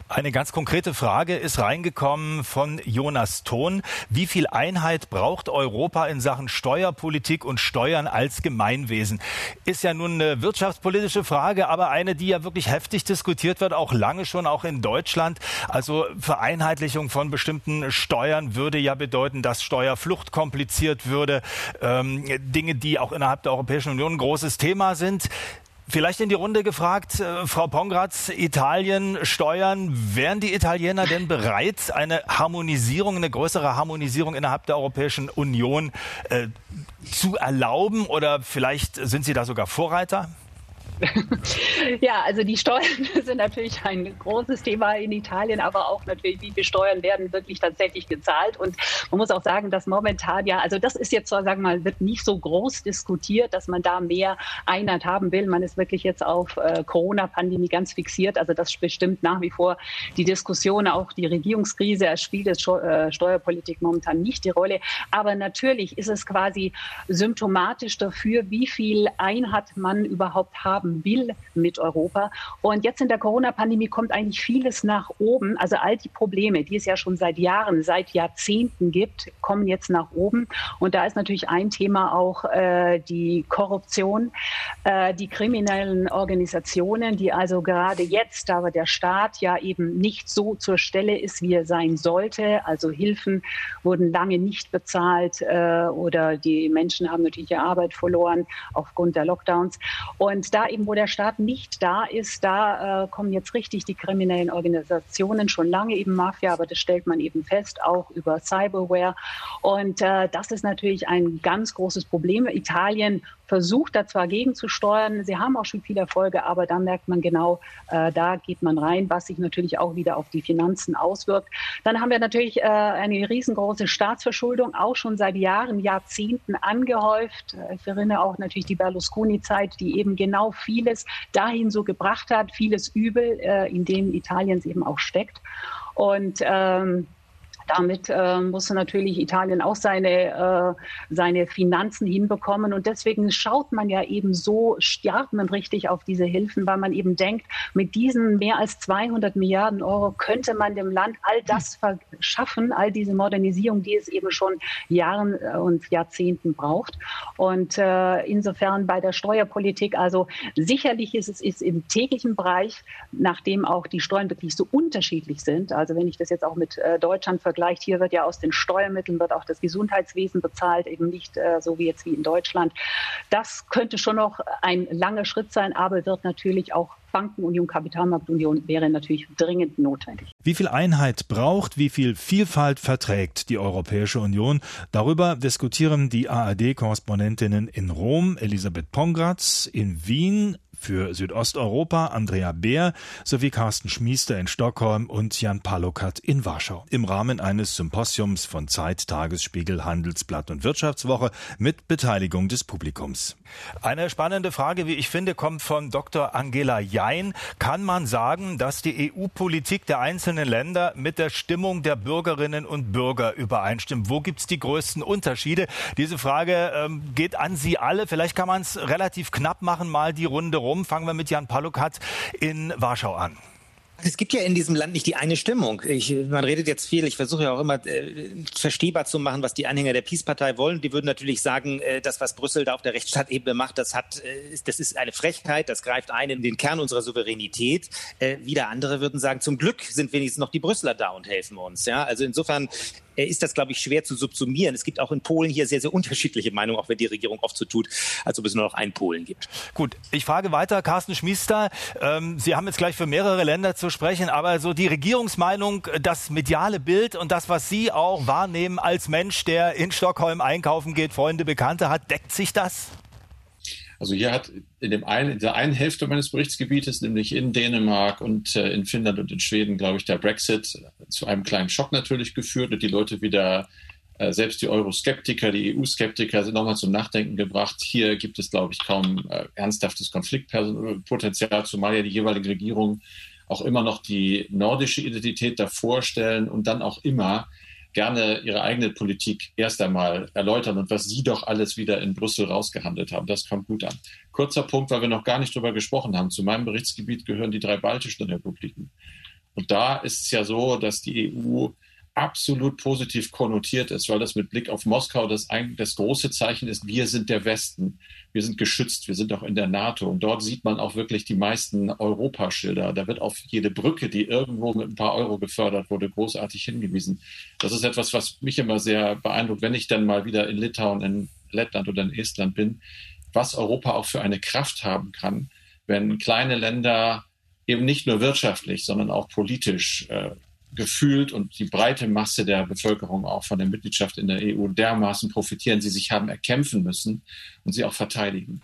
Eine ganz konkrete Frage ist reingekommen von Jonas Thon. Wie viel Einheit braucht Europa in Sachen Steuerpolitik und Steuern als Gemeinwesen? Ist ja nun eine wirtschaftspolitische Frage, aber eine, die ja wirklich heftig diskutiert wird, auch lange schon, auch in Deutschland. Also Vereinheitlichung von bestimmten Steuern würde ja bedeuten, dass Steuerflucht kompliziert würde. Ähm, Dinge, die auch innerhalb der Europäischen Union ein großes Thema sind. Vielleicht in die Runde gefragt, äh, Frau Pongratz, Italien, Steuern. Wären die Italiener denn bereit, eine Harmonisierung, eine größere Harmonisierung innerhalb der Europäischen Union äh, zu erlauben? Oder vielleicht sind sie da sogar Vorreiter? Ja, also die Steuern sind natürlich ein großes Thema in Italien, aber auch natürlich, wie viele Steuern werden wirklich tatsächlich gezahlt. Und man muss auch sagen, dass momentan ja, also das ist jetzt, sagen wir mal, wird nicht so groß diskutiert, dass man da mehr Einheit haben will. Man ist wirklich jetzt auf äh, Corona-Pandemie ganz fixiert. Also das bestimmt nach wie vor die Diskussion, auch die Regierungskrise spielt jetzt äh, Steuerpolitik momentan nicht die Rolle. Aber natürlich ist es quasi symptomatisch dafür, wie viel Einheit man überhaupt haben haben will mit Europa. Und jetzt in der Corona-Pandemie kommt eigentlich vieles nach oben. Also all die Probleme, die es ja schon seit Jahren, seit Jahrzehnten gibt, kommen jetzt nach oben. Und da ist natürlich ein Thema auch äh, die Korruption, äh, die kriminellen Organisationen, die also gerade jetzt, da der Staat ja eben nicht so zur Stelle ist, wie er sein sollte, also Hilfen wurden lange nicht bezahlt äh, oder die Menschen haben natürlich ihre Arbeit verloren aufgrund der Lockdowns. Und da eben eben wo der Staat nicht da ist, da äh, kommen jetzt richtig die kriminellen Organisationen, schon lange eben Mafia, aber das stellt man eben fest, auch über Cyberware. Und äh, das ist natürlich ein ganz großes Problem. Italien versucht da zwar gegenzusteuern, sie haben auch schon viele Erfolge, aber da merkt man genau, äh, da geht man rein, was sich natürlich auch wieder auf die Finanzen auswirkt. Dann haben wir natürlich äh, eine riesengroße Staatsverschuldung, auch schon seit Jahren, Jahrzehnten angehäuft. Ich erinnere auch natürlich die Berlusconi-Zeit, die eben genau vieles dahin so gebracht hat, vieles Übel, äh, in dem Italiens eben auch steckt. Und ähm, damit äh, muss natürlich Italien auch seine, äh, seine Finanzen hinbekommen. Und deswegen schaut man ja eben so, man richtig auf diese Hilfen, weil man eben denkt, mit diesen mehr als 200 Milliarden Euro könnte man dem Land all das verschaffen, all diese Modernisierung, die es eben schon Jahren äh, und Jahrzehnten braucht. Und äh, insofern bei der Steuerpolitik, also sicherlich ist es ist im täglichen Bereich, nachdem auch die Steuern wirklich so unterschiedlich sind, also wenn ich das jetzt auch mit äh, Deutschland vergleiche, vergleicht, hier wird ja aus den Steuermitteln wird auch das Gesundheitswesen bezahlt, eben nicht äh, so wie jetzt wie in Deutschland. Das könnte schon noch ein langer Schritt sein, aber wird natürlich auch Bankenunion, Kapitalmarktunion wäre natürlich dringend notwendig. Wie viel Einheit braucht, wie viel Vielfalt verträgt die Europäische Union? Darüber diskutieren die ARD-Korrespondentinnen in Rom, Elisabeth Pongratz, in Wien, für Südosteuropa Andrea Beer sowie Carsten Schmiester in Stockholm und Jan Palokat in Warschau. Im Rahmen eines Symposiums von Zeit, Tagesspiegel, Handelsblatt und Wirtschaftswoche mit Beteiligung des Publikums. Eine spannende Frage, wie ich finde, kommt von Dr. Angela Jein. Kann man sagen, dass die EU-Politik der einzelnen Länder mit der Stimmung der Bürgerinnen und Bürger übereinstimmt? Wo gibt es die größten Unterschiede? Diese Frage ähm, geht an Sie alle. Vielleicht kann man es relativ knapp machen, mal die Runde rum. Fangen wir mit Jan Palukat in Warschau an. Es gibt ja in diesem Land nicht die eine Stimmung. Ich, man redet jetzt viel, ich versuche ja auch immer äh, verstehbar zu machen, was die Anhänger der Peace-Partei wollen. Die würden natürlich sagen, äh, das, was Brüssel da auf der Rechtsstaatebene macht, das, hat, äh, das ist eine Frechheit, das greift ein in den Kern unserer Souveränität. Äh, wieder andere würden sagen, zum Glück sind wenigstens noch die Brüsseler da und helfen uns. Ja? Also insofern ist das, glaube ich, schwer zu subsumieren. Es gibt auch in Polen hier sehr, sehr unterschiedliche Meinungen, auch wenn die Regierung oft so tut, als ob es nur noch einen Polen gibt. Gut, ich frage weiter, Carsten Schmiester. Ähm, Sie haben jetzt gleich für mehrere Länder zu sprechen, aber so die Regierungsmeinung, das mediale Bild und das, was Sie auch wahrnehmen als Mensch, der in Stockholm einkaufen geht, Freunde, Bekannte hat, deckt sich das? Also hier hat in, dem einen, in der einen Hälfte meines Berichtsgebietes, nämlich in Dänemark und äh, in Finnland und in Schweden, glaube ich, der Brexit zu einem kleinen Schock natürlich geführt und die Leute wieder, äh, selbst die Euroskeptiker, die EU-Skeptiker sind nochmal zum Nachdenken gebracht. Hier gibt es, glaube ich, kaum äh, ernsthaftes Konfliktpotenzial, zumal ja die jeweiligen Regierungen auch immer noch die nordische Identität davor stellen und dann auch immer gerne ihre eigene Politik erst einmal erläutern und was sie doch alles wieder in Brüssel rausgehandelt haben. Das kommt gut an. Kurzer Punkt, weil wir noch gar nicht drüber gesprochen haben. Zu meinem Berichtsgebiet gehören die drei baltischen Republiken. Und da ist es ja so, dass die EU absolut positiv konnotiert ist, weil das mit Blick auf Moskau das, ein, das große Zeichen ist, wir sind der Westen, wir sind geschützt, wir sind auch in der NATO. Und dort sieht man auch wirklich die meisten Europaschilder. Da wird auf jede Brücke, die irgendwo mit ein paar Euro gefördert wurde, großartig hingewiesen. Das ist etwas, was mich immer sehr beeindruckt, wenn ich dann mal wieder in Litauen, in Lettland oder in Estland bin, was Europa auch für eine Kraft haben kann, wenn kleine Länder eben nicht nur wirtschaftlich, sondern auch politisch äh, gefühlt und die breite Masse der Bevölkerung auch von der Mitgliedschaft in der EU dermaßen profitieren, sie sich haben erkämpfen müssen und sie auch verteidigen.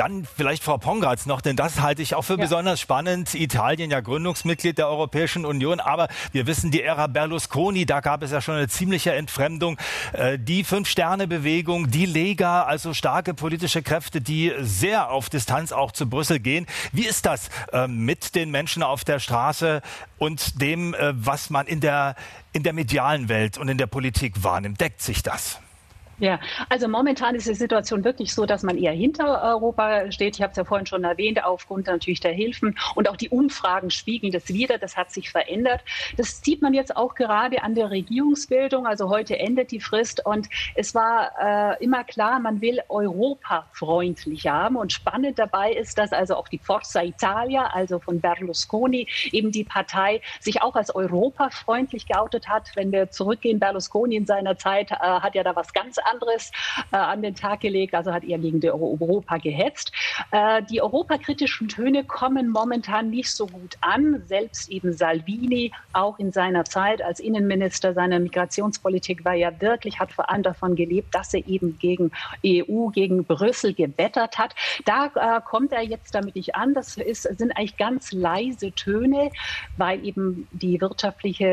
Dann vielleicht Frau Pongratz noch, denn das halte ich auch für ja. besonders spannend. Italien ja Gründungsmitglied der Europäischen Union, aber wir wissen, die Ära Berlusconi, da gab es ja schon eine ziemliche Entfremdung. Äh, die Fünf-Sterne-Bewegung, die Lega, also starke politische Kräfte, die sehr auf Distanz auch zu Brüssel gehen. Wie ist das äh, mit den Menschen auf der Straße und dem, äh, was man in der, in der medialen Welt und in der Politik wahrnimmt? Deckt sich das? Ja, also momentan ist die Situation wirklich so, dass man eher hinter Europa steht. Ich habe es ja vorhin schon erwähnt, aufgrund natürlich der Hilfen und auch die Umfragen spiegeln das wieder. Das hat sich verändert. Das sieht man jetzt auch gerade an der Regierungsbildung. Also heute endet die Frist und es war äh, immer klar, man will Europa freundlich haben. Und spannend dabei ist, dass also auch die Forza Italia, also von Berlusconi, eben die Partei sich auch als europafreundlich geoutet hat. Wenn wir zurückgehen, Berlusconi in seiner Zeit äh, hat ja da was ganz anderes äh, an den Tag gelegt, also hat er gegen Europa gehetzt. Äh, die europakritischen Töne kommen momentan nicht so gut an. Selbst eben Salvini, auch in seiner Zeit als Innenminister seiner Migrationspolitik, war ja wirklich, hat vor allem davon gelebt, dass er eben gegen EU, gegen Brüssel gewettert hat. Da äh, kommt er jetzt damit nicht an. Das ist, sind eigentlich ganz leise Töne, weil eben die wirtschaftliche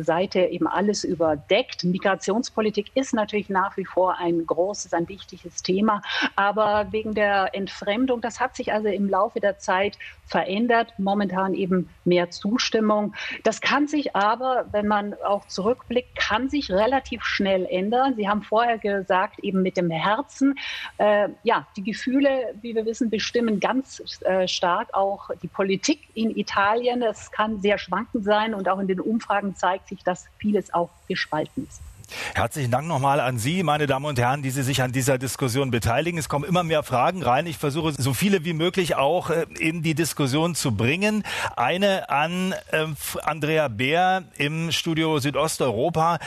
äh, Seite eben alles überdeckt. Migrationspolitik ist natürlich nach wie vor ein großes, ein wichtiges Thema. Aber wegen der Entfremdung, das hat sich also im Laufe der Zeit verändert. Momentan eben mehr Zustimmung. Das kann sich aber, wenn man auch zurückblickt, kann sich relativ schnell ändern. Sie haben vorher gesagt, eben mit dem Herzen. Äh, ja, die Gefühle, wie wir wissen, bestimmen ganz äh, stark auch die Politik in Italien. Es kann sehr schwankend sein und auch in den Umfragen zeigt sich, dass vieles auch gespalten ist. Herzlichen Dank nochmal an Sie, meine Damen und Herren, die Sie sich an dieser Diskussion beteiligen. Es kommen immer mehr Fragen rein. Ich versuche so viele wie möglich auch äh, in die Diskussion zu bringen. Eine an äh, Andrea Beer im Studio Südosteuropa.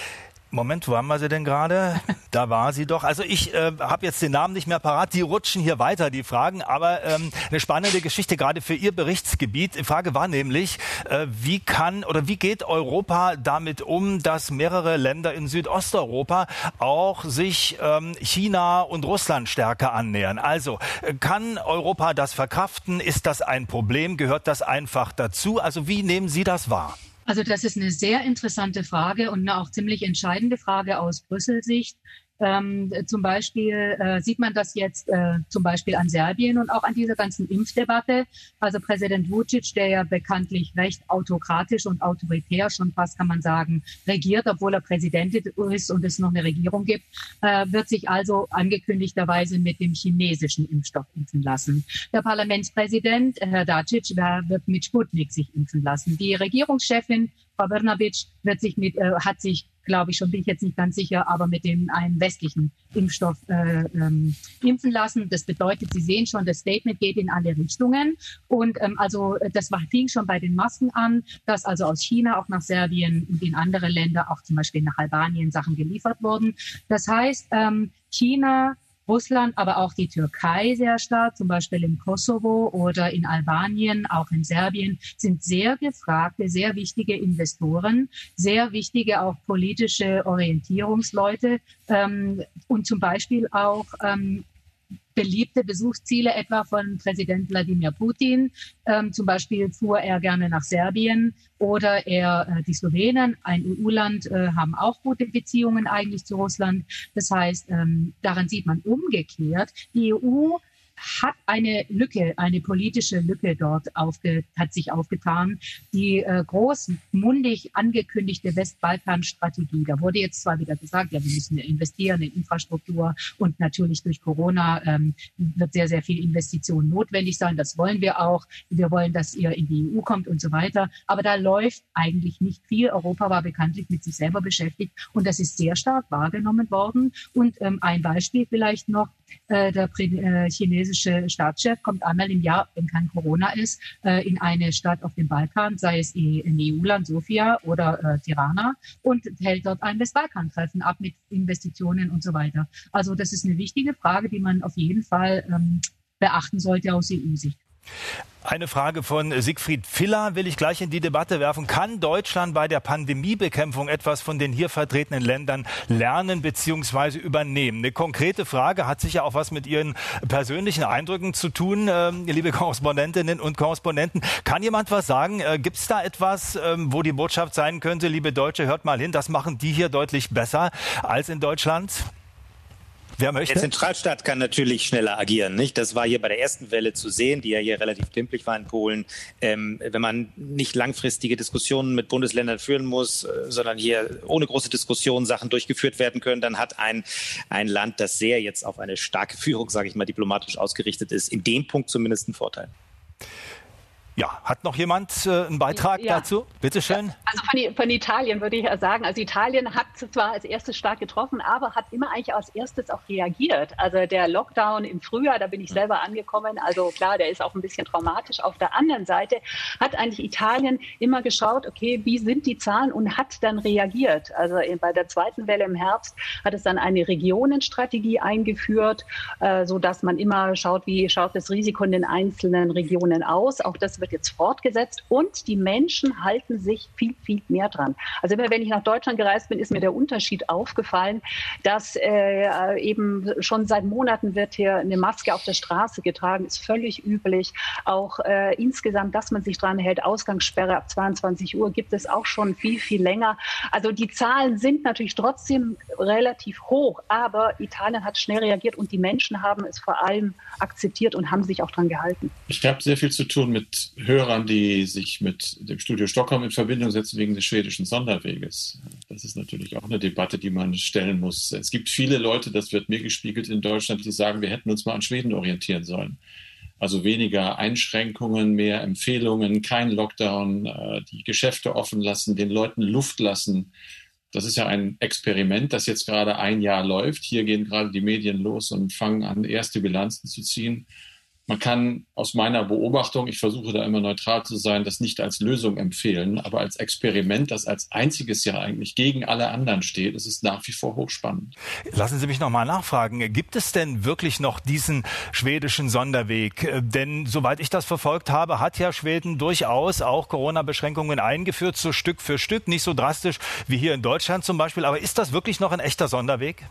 Moment, wo haben wir sie denn gerade? Da war sie doch. Also ich äh, habe jetzt den Namen nicht mehr parat. Die rutschen hier weiter, die Fragen. Aber ähm, eine spannende Geschichte gerade für Ihr Berichtsgebiet. Die Frage war nämlich, äh, wie kann oder wie geht Europa damit um, dass mehrere Länder in Südosteuropa auch sich ähm, China und Russland stärker annähern? Also äh, kann Europa das verkraften? Ist das ein Problem? Gehört das einfach dazu? Also wie nehmen Sie das wahr? Also das ist eine sehr interessante Frage und eine auch ziemlich entscheidende Frage aus Brüssel-Sicht. Ähm, zum Beispiel äh, sieht man das jetzt äh, zum Beispiel an Serbien und auch an dieser ganzen Impfdebatte. Also Präsident Vucic, der ja bekanntlich recht autokratisch und autoritär schon fast kann man sagen regiert, obwohl er Präsident ist und es noch eine Regierung gibt, äh, wird sich also angekündigterweise mit dem chinesischen Impfstoff impfen lassen. Der Parlamentspräsident Herr Dacic wird mit Sputnik sich impfen lassen. Die Regierungschefin Frau Brnabic wird sich mit, äh, hat sich, glaube ich schon, bin ich jetzt nicht ganz sicher, aber mit dem einen westlichen Impfstoff äh, ähm, impfen lassen. Das bedeutet, Sie sehen schon, das Statement geht in alle Richtungen. Und ähm, also das war, fing schon bei den Masken an, dass also aus China auch nach Serbien und in andere Länder, auch zum Beispiel nach Albanien, Sachen geliefert wurden. Das heißt, ähm, China Russland, aber auch die Türkei sehr stark, zum Beispiel im Kosovo oder in Albanien, auch in Serbien, sind sehr gefragte, sehr wichtige Investoren, sehr wichtige auch politische Orientierungsleute ähm, und zum Beispiel auch ähm, beliebte Besuchsziele etwa von Präsident Wladimir Putin. Ähm, zum Beispiel fuhr er gerne nach Serbien oder er, äh, die Slowenen, ein EU-Land, äh, haben auch gute Beziehungen eigentlich zu Russland. Das heißt, ähm, daran sieht man umgekehrt, die EU hat eine Lücke, eine politische Lücke dort aufge, hat sich aufgetan. Die äh, großmundig angekündigte Westbalkan-Strategie, da wurde jetzt zwar wieder gesagt, ja, wir müssen investieren in Infrastruktur und natürlich durch Corona ähm, wird sehr, sehr viel Investition notwendig sein. Das wollen wir auch. Wir wollen, dass ihr in die EU kommt und so weiter. Aber da läuft eigentlich nicht viel. Europa war bekanntlich mit sich selber beschäftigt und das ist sehr stark wahrgenommen worden. Und ähm, ein Beispiel vielleicht noch, äh, der äh, chinesische Staatschef kommt einmal im Jahr, wenn kein Corona ist, äh, in eine Stadt auf dem Balkan, sei es in EU-Land Sofia oder äh, Tirana, und hält dort ein Westbalkan-Treffen ab mit Investitionen und so weiter. Also das ist eine wichtige Frage, die man auf jeden Fall ähm, beachten sollte aus EU-Sicht. Eine Frage von Siegfried Filler will ich gleich in die Debatte werfen. Kann Deutschland bei der Pandemiebekämpfung etwas von den hier vertretenen Ländern lernen bzw. übernehmen? Eine konkrete Frage hat sicher auch was mit Ihren persönlichen Eindrücken zu tun, äh, liebe Korrespondentinnen und Korrespondenten. Kann jemand was sagen? Äh, Gibt es da etwas, äh, wo die Botschaft sein könnte, liebe Deutsche, hört mal hin, das machen die hier deutlich besser als in Deutschland? Wer möchte? Der Zentralstaat kann natürlich schneller agieren. Nicht? Das war hier bei der ersten Welle zu sehen, die ja hier relativ klimpflich war in Polen. Ähm, wenn man nicht langfristige Diskussionen mit Bundesländern führen muss, äh, sondern hier ohne große Diskussionen Sachen durchgeführt werden können, dann hat ein, ein Land, das sehr jetzt auf eine starke Führung, sage ich mal, diplomatisch ausgerichtet ist, in dem Punkt zumindest einen Vorteil. Ja, hat noch jemand äh, einen Beitrag ja. dazu? Bitte schön. Also von, von, Italien würde ich sagen. Also Italien hat zwar als erstes stark getroffen, aber hat immer eigentlich als erstes auch reagiert. Also der Lockdown im Frühjahr, da bin ich selber angekommen. Also klar, der ist auch ein bisschen traumatisch. Auf der anderen Seite hat eigentlich Italien immer geschaut, okay, wie sind die Zahlen und hat dann reagiert. Also bei der zweiten Welle im Herbst hat es dann eine Regionenstrategie eingeführt, äh, so dass man immer schaut, wie schaut das Risiko in den einzelnen Regionen aus. Auch das wird jetzt fortgesetzt und die Menschen halten sich viel, viel mehr dran. Also immer wenn ich nach Deutschland gereist bin, ist mir der Unterschied aufgefallen, dass äh, eben schon seit Monaten wird hier eine Maske auf der Straße getragen, ist völlig üblich. Auch äh, insgesamt, dass man sich dran hält, Ausgangssperre ab 22 Uhr gibt es auch schon viel, viel länger. Also die Zahlen sind natürlich trotzdem relativ hoch, aber Italien hat schnell reagiert und die Menschen haben es vor allem akzeptiert und haben sich auch dran gehalten. Ich habe sehr viel zu tun mit Hörern, die sich mit dem Studio Stockholm in Verbindung setzen wegen des schwedischen Sonderweges. Das ist natürlich auch eine Debatte, die man stellen muss. Es gibt viele Leute, das wird mir gespiegelt in Deutschland, die sagen, wir hätten uns mal an Schweden orientieren sollen. Also weniger Einschränkungen, mehr Empfehlungen, kein Lockdown, äh, die Geschäfte offen lassen, den Leuten Luft lassen. Das ist ja ein Experiment, das jetzt gerade ein Jahr läuft. Hier gehen gerade die Medien los und fangen an, erste Bilanzen zu ziehen. Man kann aus meiner Beobachtung, ich versuche da immer neutral zu sein, das nicht als Lösung empfehlen, aber als Experiment, das als einziges ja eigentlich gegen alle anderen steht, ist es nach wie vor hochspannend. Lassen Sie mich noch mal nachfragen, gibt es denn wirklich noch diesen schwedischen Sonderweg? Denn soweit ich das verfolgt habe, hat ja Schweden durchaus auch Corona-Beschränkungen eingeführt, so Stück für Stück, nicht so drastisch wie hier in Deutschland zum Beispiel. Aber ist das wirklich noch ein echter Sonderweg?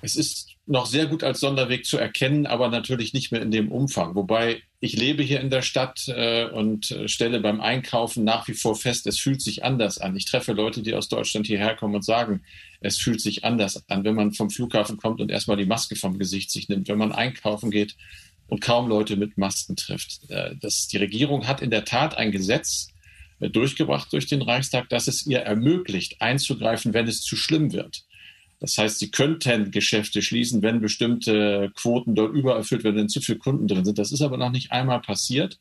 Es ist noch sehr gut als Sonderweg zu erkennen, aber natürlich nicht mehr in dem Umfang. Wobei ich lebe hier in der Stadt äh, und äh, stelle beim Einkaufen nach wie vor fest, es fühlt sich anders an. Ich treffe Leute, die aus Deutschland hierher kommen und sagen, es fühlt sich anders an, wenn man vom Flughafen kommt und erstmal die Maske vom Gesicht sich nimmt, wenn man einkaufen geht und kaum Leute mit Masken trifft. Äh, das, die Regierung hat in der Tat ein Gesetz äh, durchgebracht durch den Reichstag, das es ihr ermöglicht, einzugreifen, wenn es zu schlimm wird. Das heißt, sie könnten Geschäfte schließen, wenn bestimmte Quoten dort übererfüllt werden, wenn zu viele Kunden drin sind. Das ist aber noch nicht einmal passiert.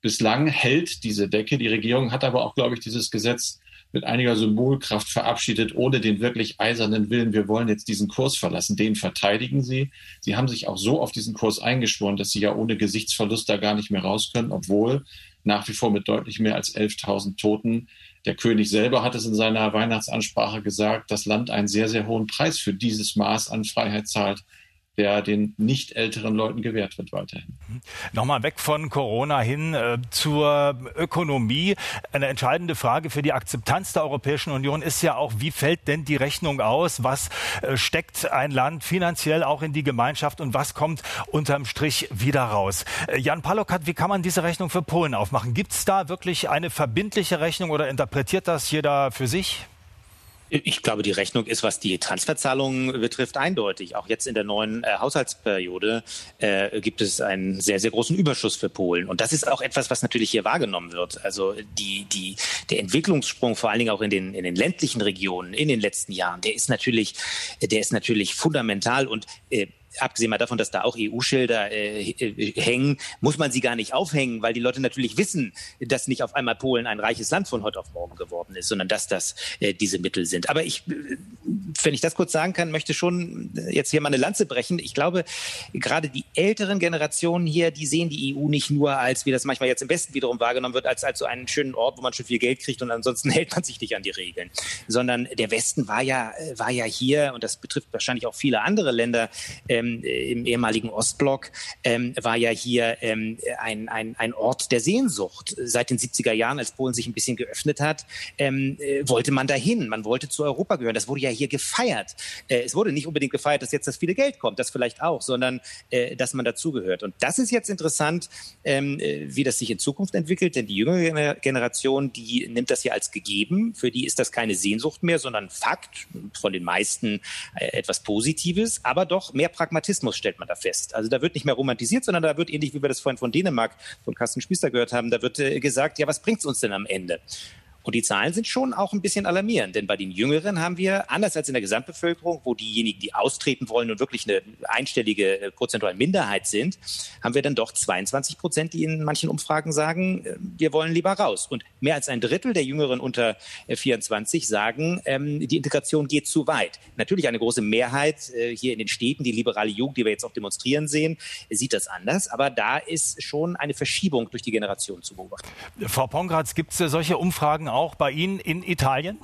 Bislang hält diese Decke. Die Regierung hat aber auch, glaube ich, dieses Gesetz mit einiger Symbolkraft verabschiedet, ohne den wirklich eisernen Willen, wir wollen jetzt diesen Kurs verlassen. Den verteidigen sie. Sie haben sich auch so auf diesen Kurs eingeschworen, dass sie ja ohne Gesichtsverlust da gar nicht mehr raus können, obwohl nach wie vor mit deutlich mehr als 11.000 Toten der König selber hat es in seiner Weihnachtsansprache gesagt, das Land einen sehr, sehr hohen Preis für dieses Maß an Freiheit zahlt der den nicht älteren Leuten gewährt wird weiterhin. Mhm. Nochmal weg von Corona hin äh, zur Ökonomie. Eine entscheidende Frage für die Akzeptanz der Europäischen Union ist ja auch, wie fällt denn die Rechnung aus? Was äh, steckt ein Land finanziell auch in die Gemeinschaft und was kommt unterm Strich wieder raus? Äh, Jan Palokat, wie kann man diese Rechnung für Polen aufmachen? Gibt es da wirklich eine verbindliche Rechnung oder interpretiert das jeder für sich? Ich glaube, die Rechnung ist, was die Transferzahlungen betrifft, eindeutig. Auch jetzt in der neuen äh, Haushaltsperiode äh, gibt es einen sehr, sehr großen Überschuss für Polen. Und das ist auch etwas, was natürlich hier wahrgenommen wird. Also die, die, der Entwicklungssprung, vor allen Dingen auch in den, in den ländlichen Regionen in den letzten Jahren, der ist natürlich, der ist natürlich fundamental und äh, abgesehen mal davon, dass da auch EU-Schilder äh, äh, hängen, muss man sie gar nicht aufhängen, weil die Leute natürlich wissen, dass nicht auf einmal Polen ein reiches Land von heute auf morgen geworden ist, sondern dass das äh, diese Mittel sind. Aber ich, äh, wenn ich das kurz sagen kann, möchte schon jetzt hier mal eine Lanze brechen. Ich glaube, gerade die älteren Generationen hier, die sehen die EU nicht nur als, wie das manchmal jetzt im Westen wiederum wahrgenommen wird, als, als so einen schönen Ort, wo man schon viel Geld kriegt und ansonsten hält man sich nicht an die Regeln, sondern der Westen war ja, war ja hier, und das betrifft wahrscheinlich auch viele andere Länder, äh, ähm, im ehemaligen Ostblock, ähm, war ja hier ähm, ein, ein, ein Ort der Sehnsucht. Seit den 70er Jahren, als Polen sich ein bisschen geöffnet hat, ähm, äh, wollte man dahin. Man wollte zu Europa gehören. Das wurde ja hier gefeiert. Äh, es wurde nicht unbedingt gefeiert, dass jetzt das viele Geld kommt, das vielleicht auch, sondern äh, dass man dazugehört. Und das ist jetzt interessant, ähm, äh, wie das sich in Zukunft entwickelt, denn die jüngere Generation, die nimmt das hier als gegeben. Für die ist das keine Sehnsucht mehr, sondern Fakt, von den meisten äh, etwas Positives, aber doch mehr Pragmatismus Realismus stellt man da fest. Also da wird nicht mehr romantisiert, sondern da wird ähnlich wie wir das vorhin von Dänemark, von Carsten Spießer gehört haben, da wird äh, gesagt, ja, was bringt es uns denn am Ende? Und die Zahlen sind schon auch ein bisschen alarmierend, denn bei den Jüngeren haben wir, anders als in der Gesamtbevölkerung, wo diejenigen, die austreten wollen und wirklich eine einstellige äh, prozentuale Minderheit sind, haben wir dann doch 22 Prozent, die in manchen Umfragen sagen, äh, wir wollen lieber raus. Und mehr als ein Drittel der Jüngeren unter 24 äh, sagen, ähm, die Integration geht zu weit. Natürlich eine große Mehrheit hier in den Städten, die liberale Jugend, die wir jetzt auch demonstrieren sehen, sieht das anders. Aber da ist schon eine Verschiebung durch die Generation zu beobachten. Frau Pongratz, gibt es solche Umfragen auch bei Ihnen in Italien?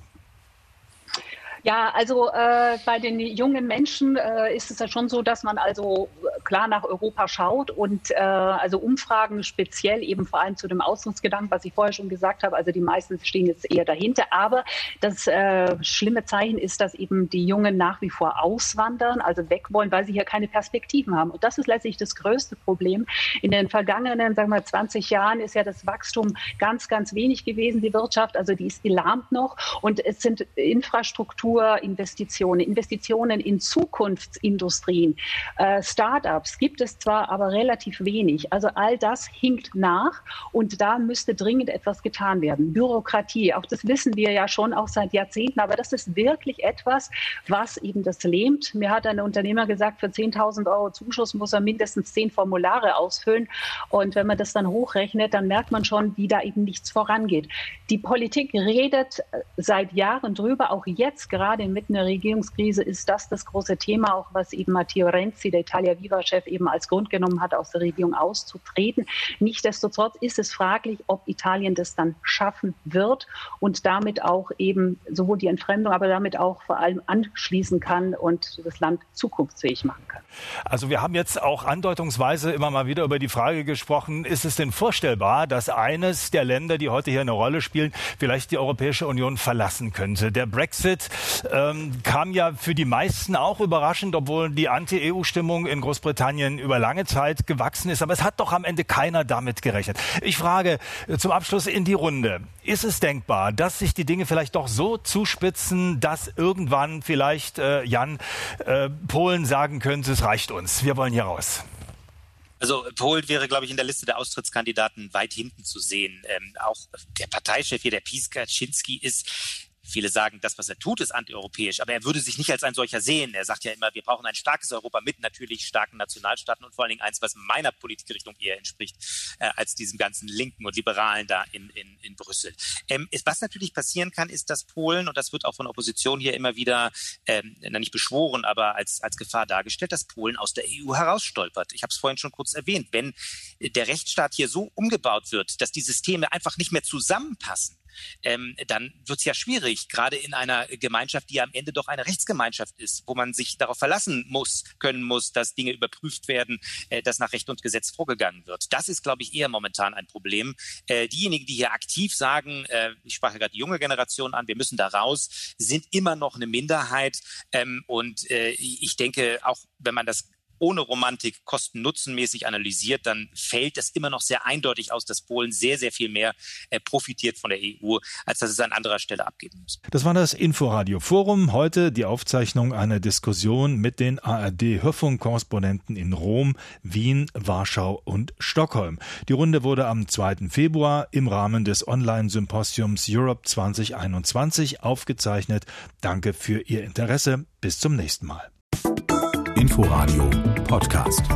Ja, also äh, bei den jungen Menschen äh, ist es ja schon so, dass man also klar nach Europa schaut und äh, also Umfragen speziell eben vor allem zu dem Ausdrucksgedanken, was ich vorher schon gesagt habe, also die meisten stehen jetzt eher dahinter. Aber das äh, schlimme Zeichen ist, dass eben die Jungen nach wie vor auswandern, also weg wollen, weil sie hier keine Perspektiven haben. Und das ist letztlich das größte Problem. In den vergangenen, sagen wir, 20 Jahren ist ja das Wachstum ganz, ganz wenig gewesen, die Wirtschaft. Also die ist gelahmt noch. Und es sind Infrastrukturen, Infrastrukturinvestitionen, Investitionen in Zukunftsindustrien, äh, Start-ups gibt es zwar, aber relativ wenig. Also all das hinkt nach und da müsste dringend etwas getan werden. Bürokratie, auch das wissen wir ja schon auch seit Jahrzehnten, aber das ist wirklich etwas, was eben das lähmt. Mir hat ein Unternehmer gesagt, für 10.000 Euro Zuschuss muss er mindestens zehn Formulare ausfüllen und wenn man das dann hochrechnet, dann merkt man schon, wie da eben nichts vorangeht. Die Politik redet seit Jahren drüber, auch jetzt gerade inmitten der Regierungskrise ist das das große Thema, auch was eben Matteo Renzi, der Italia Viva-Chef, eben als Grund genommen hat, aus der Regierung auszutreten. Nichtsdestotrotz ist es fraglich, ob Italien das dann schaffen wird und damit auch eben sowohl die Entfremdung, aber damit auch vor allem anschließen kann und das Land zukunftsfähig machen kann. Also wir haben jetzt auch andeutungsweise immer mal wieder über die Frage gesprochen, ist es denn vorstellbar, dass eines der Länder, die heute hier eine Rolle spielen, vielleicht die Europäische Union verlassen könnte? Der Brexit ähm, kam ja für die meisten auch überraschend, obwohl die Anti-EU-Stimmung in Großbritannien über lange Zeit gewachsen ist. Aber es hat doch am Ende keiner damit gerechnet. Ich frage zum Abschluss in die Runde. Ist es denkbar, dass sich die Dinge vielleicht doch so zuspitzen, dass irgendwann vielleicht äh, Jan äh, Polen sagen könnte, es reicht uns, wir wollen hier raus? Also Polen wäre, glaube ich, in der Liste der Austrittskandidaten weit hinten zu sehen. Ähm, auch der Parteichef hier, der Pies Kaczynski, ist Viele sagen, das, was er tut, ist antieuropäisch, aber er würde sich nicht als ein solcher sehen. Er sagt ja immer, wir brauchen ein starkes Europa mit natürlich starken Nationalstaaten und vor allen Dingen eins, was meiner Politikrichtung eher entspricht, äh, als diesem ganzen Linken und Liberalen da in, in, in Brüssel. Ähm, was natürlich passieren kann, ist, dass Polen, und das wird auch von Opposition hier immer wieder, ähm, nicht beschworen, aber als, als Gefahr dargestellt, dass Polen aus der EU herausstolpert. Ich habe es vorhin schon kurz erwähnt. Wenn der Rechtsstaat hier so umgebaut wird, dass die Systeme einfach nicht mehr zusammenpassen, ähm, dann wird es ja schwierig, gerade in einer Gemeinschaft, die am Ende doch eine Rechtsgemeinschaft ist, wo man sich darauf verlassen muss, können muss, dass Dinge überprüft werden, äh, dass nach Recht und Gesetz vorgegangen wird. Das ist, glaube ich, eher momentan ein Problem. Äh, diejenigen, die hier aktiv sagen, äh, ich sprach ja gerade die junge Generation an, wir müssen da raus, sind immer noch eine Minderheit. Ähm, und äh, ich denke, auch wenn man das ohne Romantik kosten-nutzenmäßig analysiert, dann fällt es immer noch sehr eindeutig aus, dass Polen sehr, sehr viel mehr äh, profitiert von der EU, als dass es an anderer Stelle abgeben muss. Das war das Inforadio Forum. Heute die Aufzeichnung einer Diskussion mit den ARD-Hörfunkkorrespondenten in Rom, Wien, Warschau und Stockholm. Die Runde wurde am 2. Februar im Rahmen des Online-Symposiums Europe 2021 aufgezeichnet. Danke für Ihr Interesse. Bis zum nächsten Mal. Inforadio Podcast.